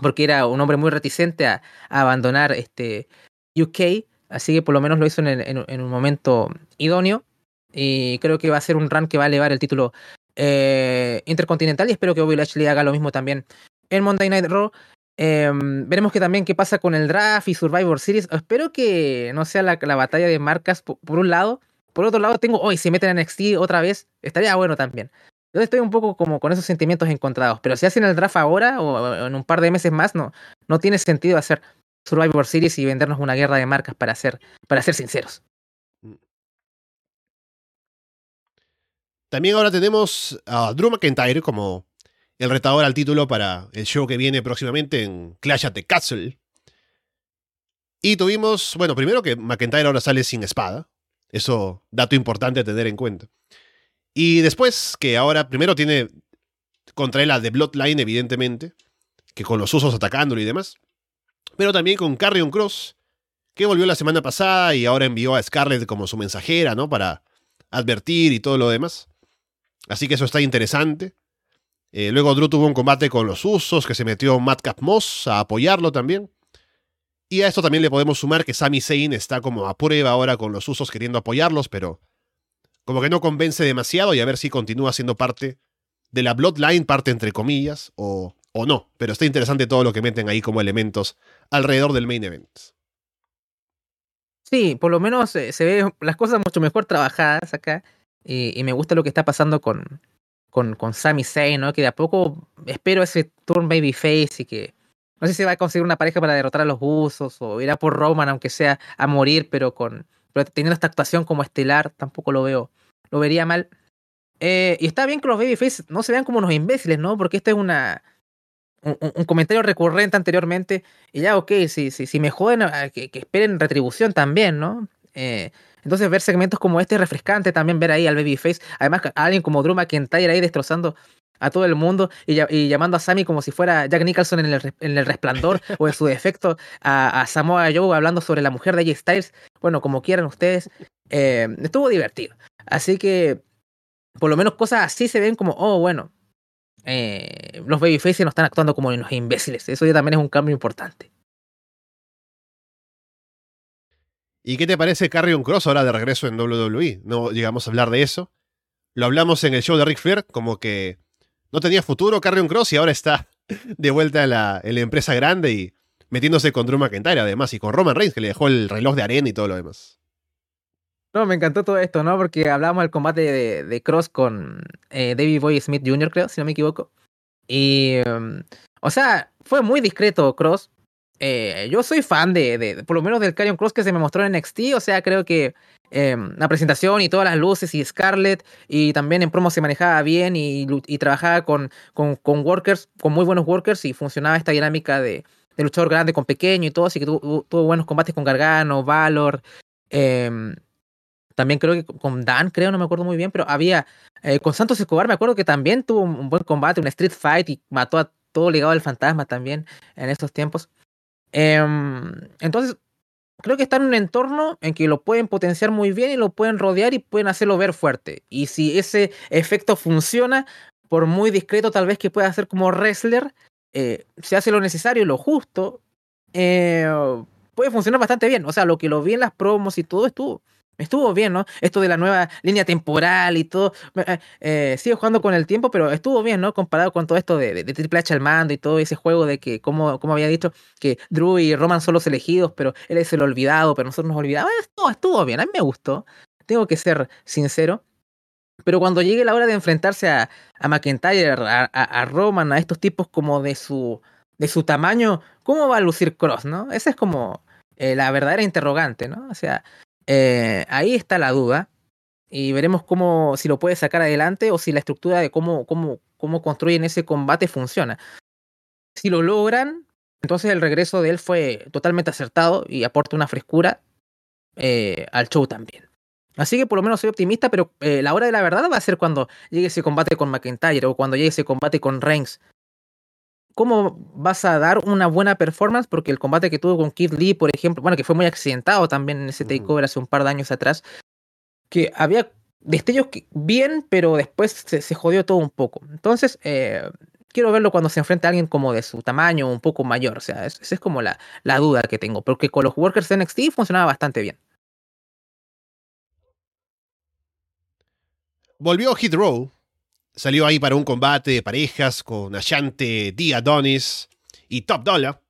porque era un hombre muy reticente a, abandonar este UK, así que por lo menos lo hizo en, en, un momento idóneo y creo que va a ser un run que va a elevar el título eh, intercontinental y espero que Bobby Lashley haga lo mismo también en Monday Night Raw. Em, veremos que también qué pasa con el draft y Survivor Series. Espero que no sea la, batalla de marcas por, un lado. Por otro lado, tengo hoy, si meten en NXT otra vez, estaría bueno también. Yo estoy un poco como con esos sentimientos encontrados. Pero si hacen el draft ahora o en un par de meses más, no, no tiene sentido hacer Survivor Series y vendernos una guerra de marcas para ser, para ser sinceros. También ahora tenemos a Drew McIntyre como el retador al título para el show que viene próximamente en Clash at the Castle. Y tuvimos, bueno, primero que McIntyre ahora sale sin espada. Eso, dato importante a tener en cuenta. Y después que ahora primero tiene contra él a The Bloodline, evidentemente, que con los usos atacándolo y demás. Pero también con Carrion Cross, que volvió la semana pasada y ahora envió a Scarlett como su mensajera, ¿no? Para advertir y todo lo demás. Así que eso está interesante. Eh, luego Drew tuvo un combate con los usos, que se metió Madcap Moss a apoyarlo también. Y a esto también le podemos sumar que Sami Zayn está como a prueba ahora con los usos queriendo apoyarlos, pero como que no convence demasiado y a ver si continúa siendo parte de la Bloodline, parte entre comillas, o, o no. Pero está interesante todo lo que meten ahí como elementos alrededor del main event. Sí, por lo menos eh, se ve las cosas mucho mejor trabajadas acá. Y, me gusta lo que está pasando con, con, con Sami Zayn, ¿no? Que de a poco espero ese turn babyface y que no sé si va a conseguir una pareja para derrotar a los usos o irá por Roman, aunque sea a morir, pero con pero teniendo esta actuación como estelar, tampoco lo veo, lo vería mal. Eh, y está bien que los babyface no se vean como unos imbéciles, ¿no? Porque este es una un, comentario recurrente anteriormente. Y ya, ok, si, si, si me joden, ah, que, esperen retribución también, ¿no? Eh, entonces ver segmentos como este es refrescante también ver ahí al babyface. Además, a alguien como Drew McIntyre ahí destrozando a todo el mundo y, llamando a Sammy como si fuera Jack Nicholson en el, en el resplandor o en su defecto a, Samoa Joe hablando sobre la mujer de AJ Styles. Bueno, como quieran ustedes. Eh, estuvo divertido. Así que por lo menos cosas así se ven como, oh, bueno, eh, los babyfaces no están actuando como unos imbéciles. Eso ya también es un cambio importante. ¿Y qué te parece Carrion Cross ahora de regreso en WWE? No llegamos a hablar de eso. Lo hablamos en el show de Ric Flair, como que no tenía futuro Carrion Cross y ahora está de vuelta en la, empresa grande y metiéndose con Drew McIntyre además y con Roman Reigns que le dejó el reloj de arena y todo lo demás. No, me encantó todo esto, ¿no? Porque hablábamos del combate de, Cross con eh, David Boy Smith Jr., creo, si no me equivoco. Y, um, o sea, fue muy discreto Cross. Eh, yo soy fan de, de, por lo menos del Carrion Cross que se me mostró en NXT. O sea, creo que Em, la presentación y todas las luces y Scarlett y también en promo se manejaba bien y, trabajaba con, con, workers, con muy buenos workers y funcionaba esta dinámica de, luchador grande con pequeño y todo, así que tuvo, buenos combates con Gargano, Valor, em, también creo que con Dan, creo, no me acuerdo muy bien, pero había, eh, con Santos Escobar me acuerdo que también tuvo un buen combate, un street fight y mató a todo ligado al fantasma también en esos tiempos. Em, entonces, creo que está en un entorno en que lo pueden potenciar muy bien y lo pueden rodear y pueden hacerlo ver fuerte. Y si ese efecto funciona, por muy discreto tal vez que pueda hacer como wrestler, eh, se hace lo necesario y lo justo, eh, puede funcionar bastante bien. O sea, lo que lo vi en las promos y todo estuvo Estuvo bien, ¿no? Esto de la nueva línea temporal y todo. Eh, eh, sigue jugando con el tiempo, pero estuvo bien, ¿no? Comparado con todo esto de, Triple H al mando y todo ese juego de que, como, había dicho, que Drew y Roman son los elegidos, pero él es el olvidado, pero nosotros nos olvidamos. Estuvo, estuvo bien, a mí me gustó. Tengo que ser sincero. Pero cuando llegue la hora de enfrentarse a, a McIntyre, a, a, Roman, a estos tipos como de su, de su tamaño, ¿cómo va a lucir Cross, no? Esa es como eh, la verdadera interrogante, ¿no? O sea, eh, ahí está la duda y veremos cómo, si lo puede sacar adelante o si la estructura de cómo, cómo, cómo construyen ese combate funciona. Si lo logran, entonces el regreso de él fue totalmente acertado y aporta una frescura eh, al show también. Así que por lo menos soy optimista, pero eh, la hora de la verdad va a ser cuando llegue ese combate con McIntyre o cuando llegue ese combate con Reigns cómo vas a dar una buena performance, porque el combate que tuvo con Keith Lee, por ejemplo, bueno, que fue muy accidentado también en ese takeover hace un par de años atrás, que había destellos que, bien, pero después se, jodió todo un poco. Entonces, eh, quiero verlo cuando se enfrenta a alguien como de su tamaño, un poco mayor. O sea, esa es como la, la duda que tengo, porque con los workers de NXT funcionaba bastante bien. Volvió Hit Row, Salió ahí para un combate de parejas con Ashante, D. Adonis y Top Dollar.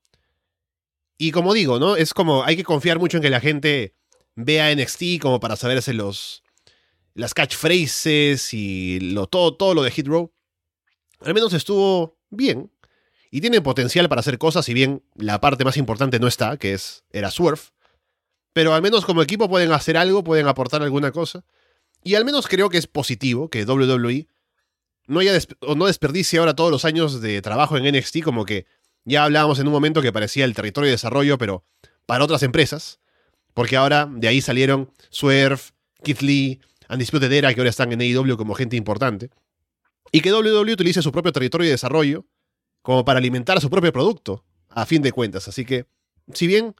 Y como digo, ¿no? Es como hay que confiar mucho en que la gente vea NXT como para saberse los las catchphrases y lo, todo, todo lo de Hit Row. Al menos estuvo bien. Y tiene potencial para hacer cosas, si bien la parte más importante no está, que es era Swerve. Pero al menos como equipo pueden hacer algo, pueden aportar alguna cosa. Y al menos creo que es positivo que WWE no, haya no desperdicie ahora todos los años de trabajo en NXT, como que ya hablábamos en un momento que parecía el territorio de desarrollo, pero para otras empresas, porque ahora de ahí salieron Swerve, Keith Lee, Undisputed Era, que ahora están en AEW como gente importante, y que WWE utilice su propio territorio de desarrollo como para alimentar a su propio producto, a fin de cuentas. Así que, si bien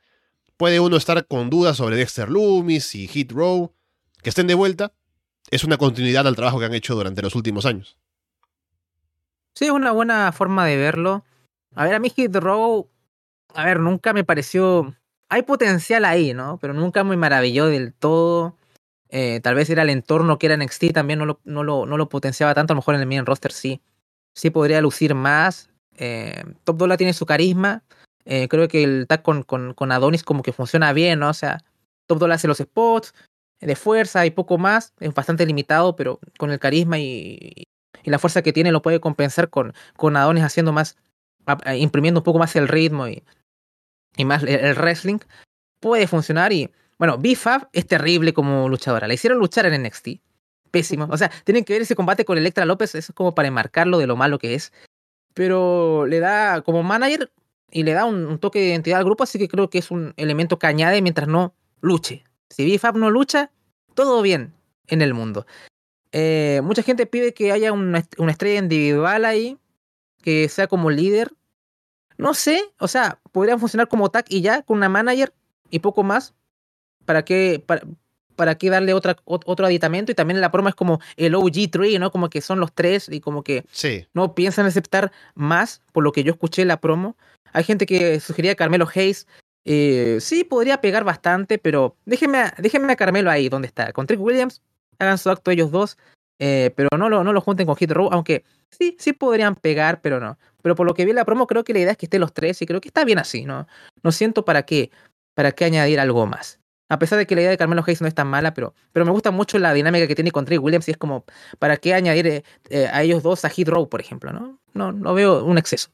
puede uno estar con dudas sobre Dexter Loomis y Hit Row, que estén de vuelta, es una continuidad al trabajo que han hecho durante los últimos años. Sí, es una buena forma de verlo. A ver, a mí Hit Row, a ver, nunca me pareció... Hay potencial ahí, ¿no? Pero nunca me maravilló del todo. Eh, tal vez era el entorno que era NXT, también no lo, no, lo, no lo potenciaba tanto. A lo mejor en el main roster sí. Sí podría lucir más. Eh, Top Dollar tiene su carisma. Eh, creo que el tag con, con, con, Adonis como que funciona bien, ¿no? O sea, Top Dollar hace los spots de fuerza y poco más. Es bastante limitado, pero con el carisma y, y la fuerza que tiene lo puede compensar con, con Adonis haciendo más, imprimiendo un poco más el ritmo y, y más el wrestling. Puede funcionar y, bueno, B-Fab es terrible como luchadora. La hicieron luchar en NXT. Pésimo. O sea, tienen que ver ese combate con Electra López, eso es como para enmarcarlo de lo malo que es. Pero le da, como manager, y le da un, un, toque de identidad al grupo, así que creo que es un elemento que añade mientras no luche. Si BFAP no lucha, todo bien en el mundo. Eh, mucha gente pide que haya una, una, estrella individual ahí, que sea como líder. No sé, o sea, podrían funcionar como tag y ya, con una manager y poco más. ¿Para qué, para, para qué darle otra, otro aditamento? Y también la broma es como el OG3, ¿no? Como que son los tres y como que sí. no piensan aceptar más, por lo que yo escuché la promo. Hay gente que sugería a Carmelo Hayes. Eh, sí, podría pegar bastante, pero déjenme a, déjenme a Carmelo ahí donde está. Con Trick Williams, hagan su acto ellos dos. Eh, pero no lo, no lo junten con Hit Row, aunque sí, sí podrían pegar, pero no. Pero por lo que vi en la promo, creo que la idea es que estén los tres y creo que está bien así, ¿no? No siento para qué, para qué añadir algo más. A pesar de que la idea de Carmelo Hayes no es tan mala, pero, pero me gusta mucho la dinámica que tiene con Trick Williams y es como, ¿para qué añadir eh, eh, a ellos dos a Hit Row, por ejemplo, ¿no? No, no veo un exceso.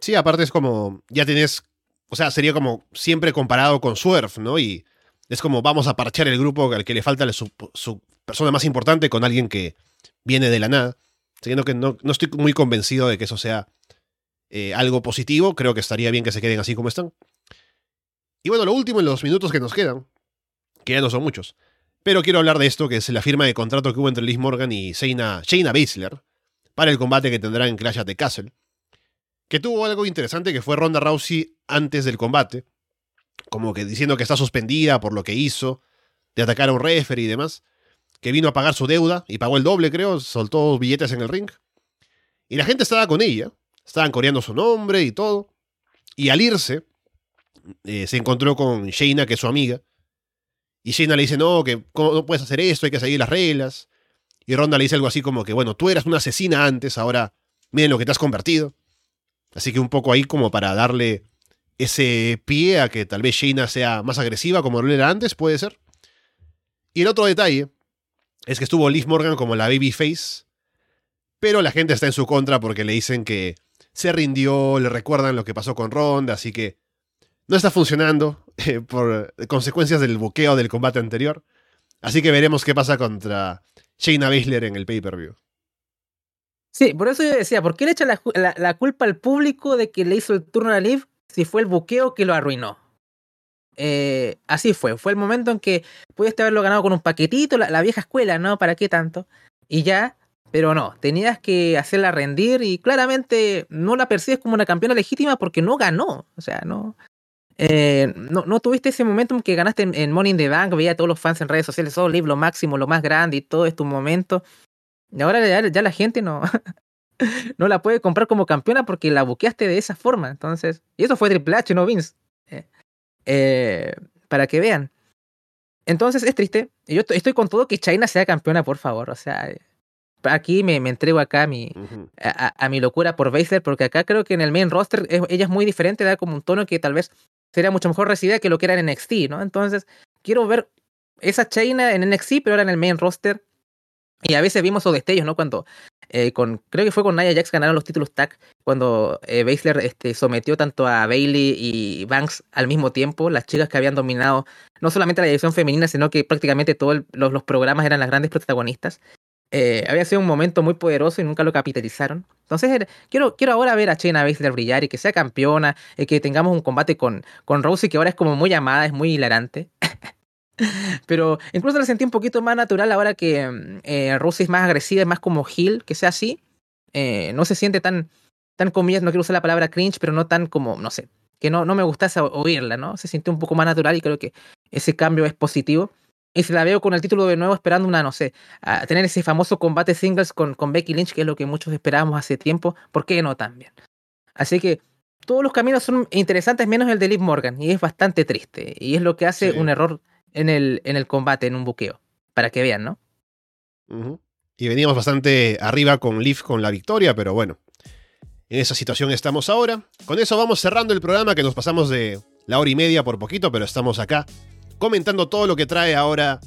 Sí, aparte es como, ya tenés, o sea, sería como siempre comparado con Swerve, ¿no? Y es como vamos a parchar el grupo al que le falta su, persona más importante con alguien que viene de la nada. Siguiendo que no, no estoy muy convencido de que eso sea eh, algo positivo, creo que estaría bien que se queden así como están. Y bueno, lo último en los minutos que nos quedan, que ya no son muchos, pero quiero hablar de esto, que es la firma de contrato que hubo entre Liz Morgan y Shayna, Shayna Baszler para el combate que tendrán en Clash at the Castle que tuvo algo interesante que fue Ronda Rousey antes del combate, como que diciendo que está suspendida por lo que hizo, de atacar a un referee y demás, que vino a pagar su deuda y pagó el doble, creo, soltó billetes en el ring. Y la gente estaba con ella, estaban coreando su nombre y todo. Y al irse, eh, se encontró con Shayna, que es su amiga. Y Shayna le dice, no, que ¿cómo no puedes hacer esto, hay que seguir las reglas. Y Ronda le dice algo así como que, bueno, tú eras una asesina antes, ahora miren lo que te has convertido. Así que un poco ahí como para darle ese pie a que tal vez Shayna sea más agresiva como lo era antes, puede ser. Y el otro detalle es que estuvo Liv Morgan como la babyface, pero la gente está en su contra porque le dicen que se rindió, le recuerdan lo que pasó con Ronda, así que no está funcionando eh, por consecuencias del buqueo del combate anterior. Así que veremos qué pasa contra Shayna Baszler en el pay-per-view. Sí, por eso yo decía, ¿por qué le echa la, la, la, culpa al público de que le hizo el turno a Liv si fue el buqueo que lo arruinó? Eh, así fue, fue el momento en que pudiste haberlo ganado con un paquetito, la, la, vieja escuela, ¿no? ¿Para qué tanto? Y ya, pero no, tenías que hacerla rendir y claramente no la percibes como una campeona legítima porque no ganó, o sea, no... Eh, no, no tuviste ese momento en que ganaste en, en Money in the Bank, veía a todos los fans en redes sociales, oh, Liv, lo máximo, lo más grande y todo es tu momento. Y ahora ya la gente no, no la puede comprar como campeona porque la buqueaste de esa forma. Entonces, y eso fue Triple H, no Vince. Eh, eh, para que vean. Entonces es triste. Yo estoy con todo que China sea campeona, por favor. O sea, aquí me, me entrego acá a mi, uh -huh. a, a, mi locura por Baszler, porque acá creo que en el main roster es, ella es muy diferente, da como un tono que tal vez sería mucho mejor recibida que lo que era en NXT, ¿no? Entonces, quiero ver esa China en NXT, pero ahora en el main roster y a veces vimos esos destellos, ¿no? Cuando eh, creo que fue con Nia Jax ganaron los títulos tag, cuando eh, Baszler este, sometió tanto a Bailey y Banks al mismo tiempo, las chicas que habían dominado no solamente la división femenina, sino que prácticamente todos los, programas eran las grandes protagonistas. eh, había sido un momento muy poderoso y nunca lo capitalizaron. Entonces, quiero, quiero ahora ver a Shayna Baszler brillar y que sea campeona, que tengamos un combate con, con Rousey que ahora es como muy amada, es muy hilarante. Pero incluso la sentí un poquito más natural ahora que mm, eh, Rousey es más agresiva, es más como Hill, que sea así. Eh, no se siente tan, tan comillas, no quiero usar la palabra cringe, pero no tan como, no sé, que no, no me gustase oírla, ¿no? Se siente un poco más natural y creo que ese cambio es positivo. Y si la veo con el título de nuevo, esperando una, no sé, a tener ese famoso combate singles con, con Becky Lynch, que es lo que muchos esperábamos hace tiempo, ¿por qué no también? Así que todos los caminos son interesantes, menos el de Liv Morgan, y es bastante triste. Y es lo que hace un error en el, en el combate, en un buqueo, para que vean, ¿no? Y veníamos bastante arriba con Liv con la victoria, pero bueno, en esa situación estamos ahora. Con eso vamos cerrando el programa que nos pasamos de la hora y media por poquito, pero estamos acá comentando todo lo que trae ahora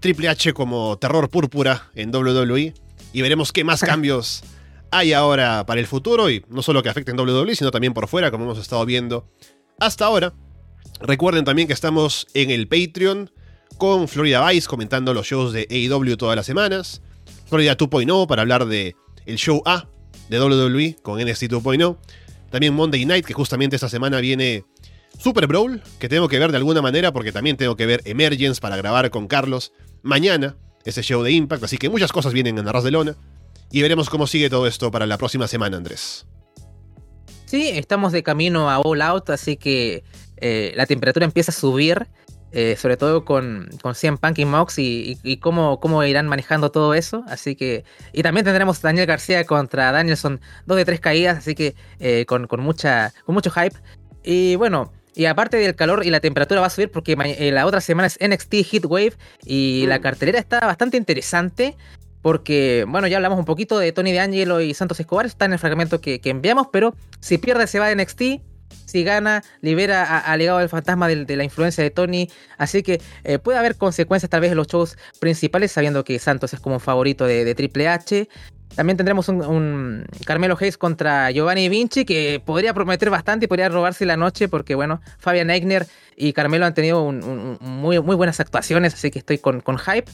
Triple H como terror púrpura en WWE y veremos qué más cambios hay ahora para el futuro y no solo que afecten WWE, sino también por fuera, como hemos estado viendo hasta ahora. Recuerden también que estamos en el Patreon con Florida Vice comentando los shows de AEW todas las semanas. Florida 2.0 para hablar de el show A de WWE con NXT 2.0. También Monday Night, que justamente esta semana viene Super Brawl, que tengo que ver de alguna manera porque también tengo que ver Emergence para grabar con Carlos mañana, ese show de Impact, así que muchas cosas vienen en Arras de Lona. Y veremos cómo sigue todo esto para la próxima semana, Andrés. Sí, estamos de camino a All Out, así que eh, la temperatura empieza a subir eh, sobre todo con, con CM Punk y Mox y, cómo, cómo, irán manejando todo eso. Así que. Y también tendremos Daniel García contra Danielson, dos de tres caídas, así que eh, con, con, mucha, con mucho hype. Y bueno. Y aparte del calor y la temperatura va a subir porque la otra semana es NXT Heatwave y la mm. cartelera está bastante interesante porque, bueno, ya hablamos un poquito de Tony DeAngelo y Santos Escobar, está en el fragmento que, que enviamos, pero si pierde se va de NXT, si gana, libera al legado del fantasma de, la influencia de Tony. Así que eh, puede haber consecuencias tal vez en los shows principales, sabiendo que Santos es como favorito de, Triple H. También tendremos un, Carmelo Hayes contra Giovanni Vinci, que podría prometer bastante y podría robarse la noche, porque bueno, Fabian Eigner y Carmelo han tenido muy, buenas actuaciones, así que estoy con hype.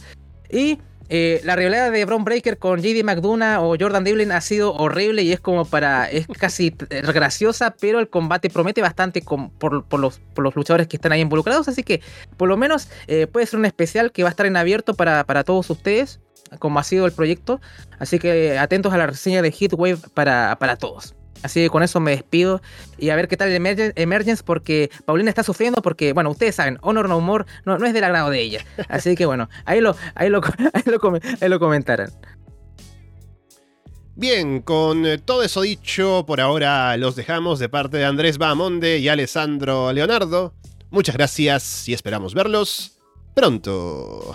Y eh, la rivalidad de Braun Breaker con JD McDonough o Jordan Devlin ha sido horrible y es como para. es casi graciosa, pero el combate promete bastante por, los, luchadores que están ahí involucrados. Así que, por lo menos, eh, puede ser un especial que va a estar en abierto para, todos ustedes, como ha sido el proyecto. Así que atentos a la reseña de Heatwave para todos. Así que con eso me despido y a ver qué tal el Emergence porque Paulina está sufriendo porque, bueno, ustedes saben, Honor No Humor no, no es del agrado de ella. Así que bueno, ahí lo, ahí lo, ahí lo, comentarán. Bien, con todo eso dicho, por ahora los dejamos de parte de Andrés Bamonde y Alessandro Leonardo. Muchas gracias y esperamos verlos pronto.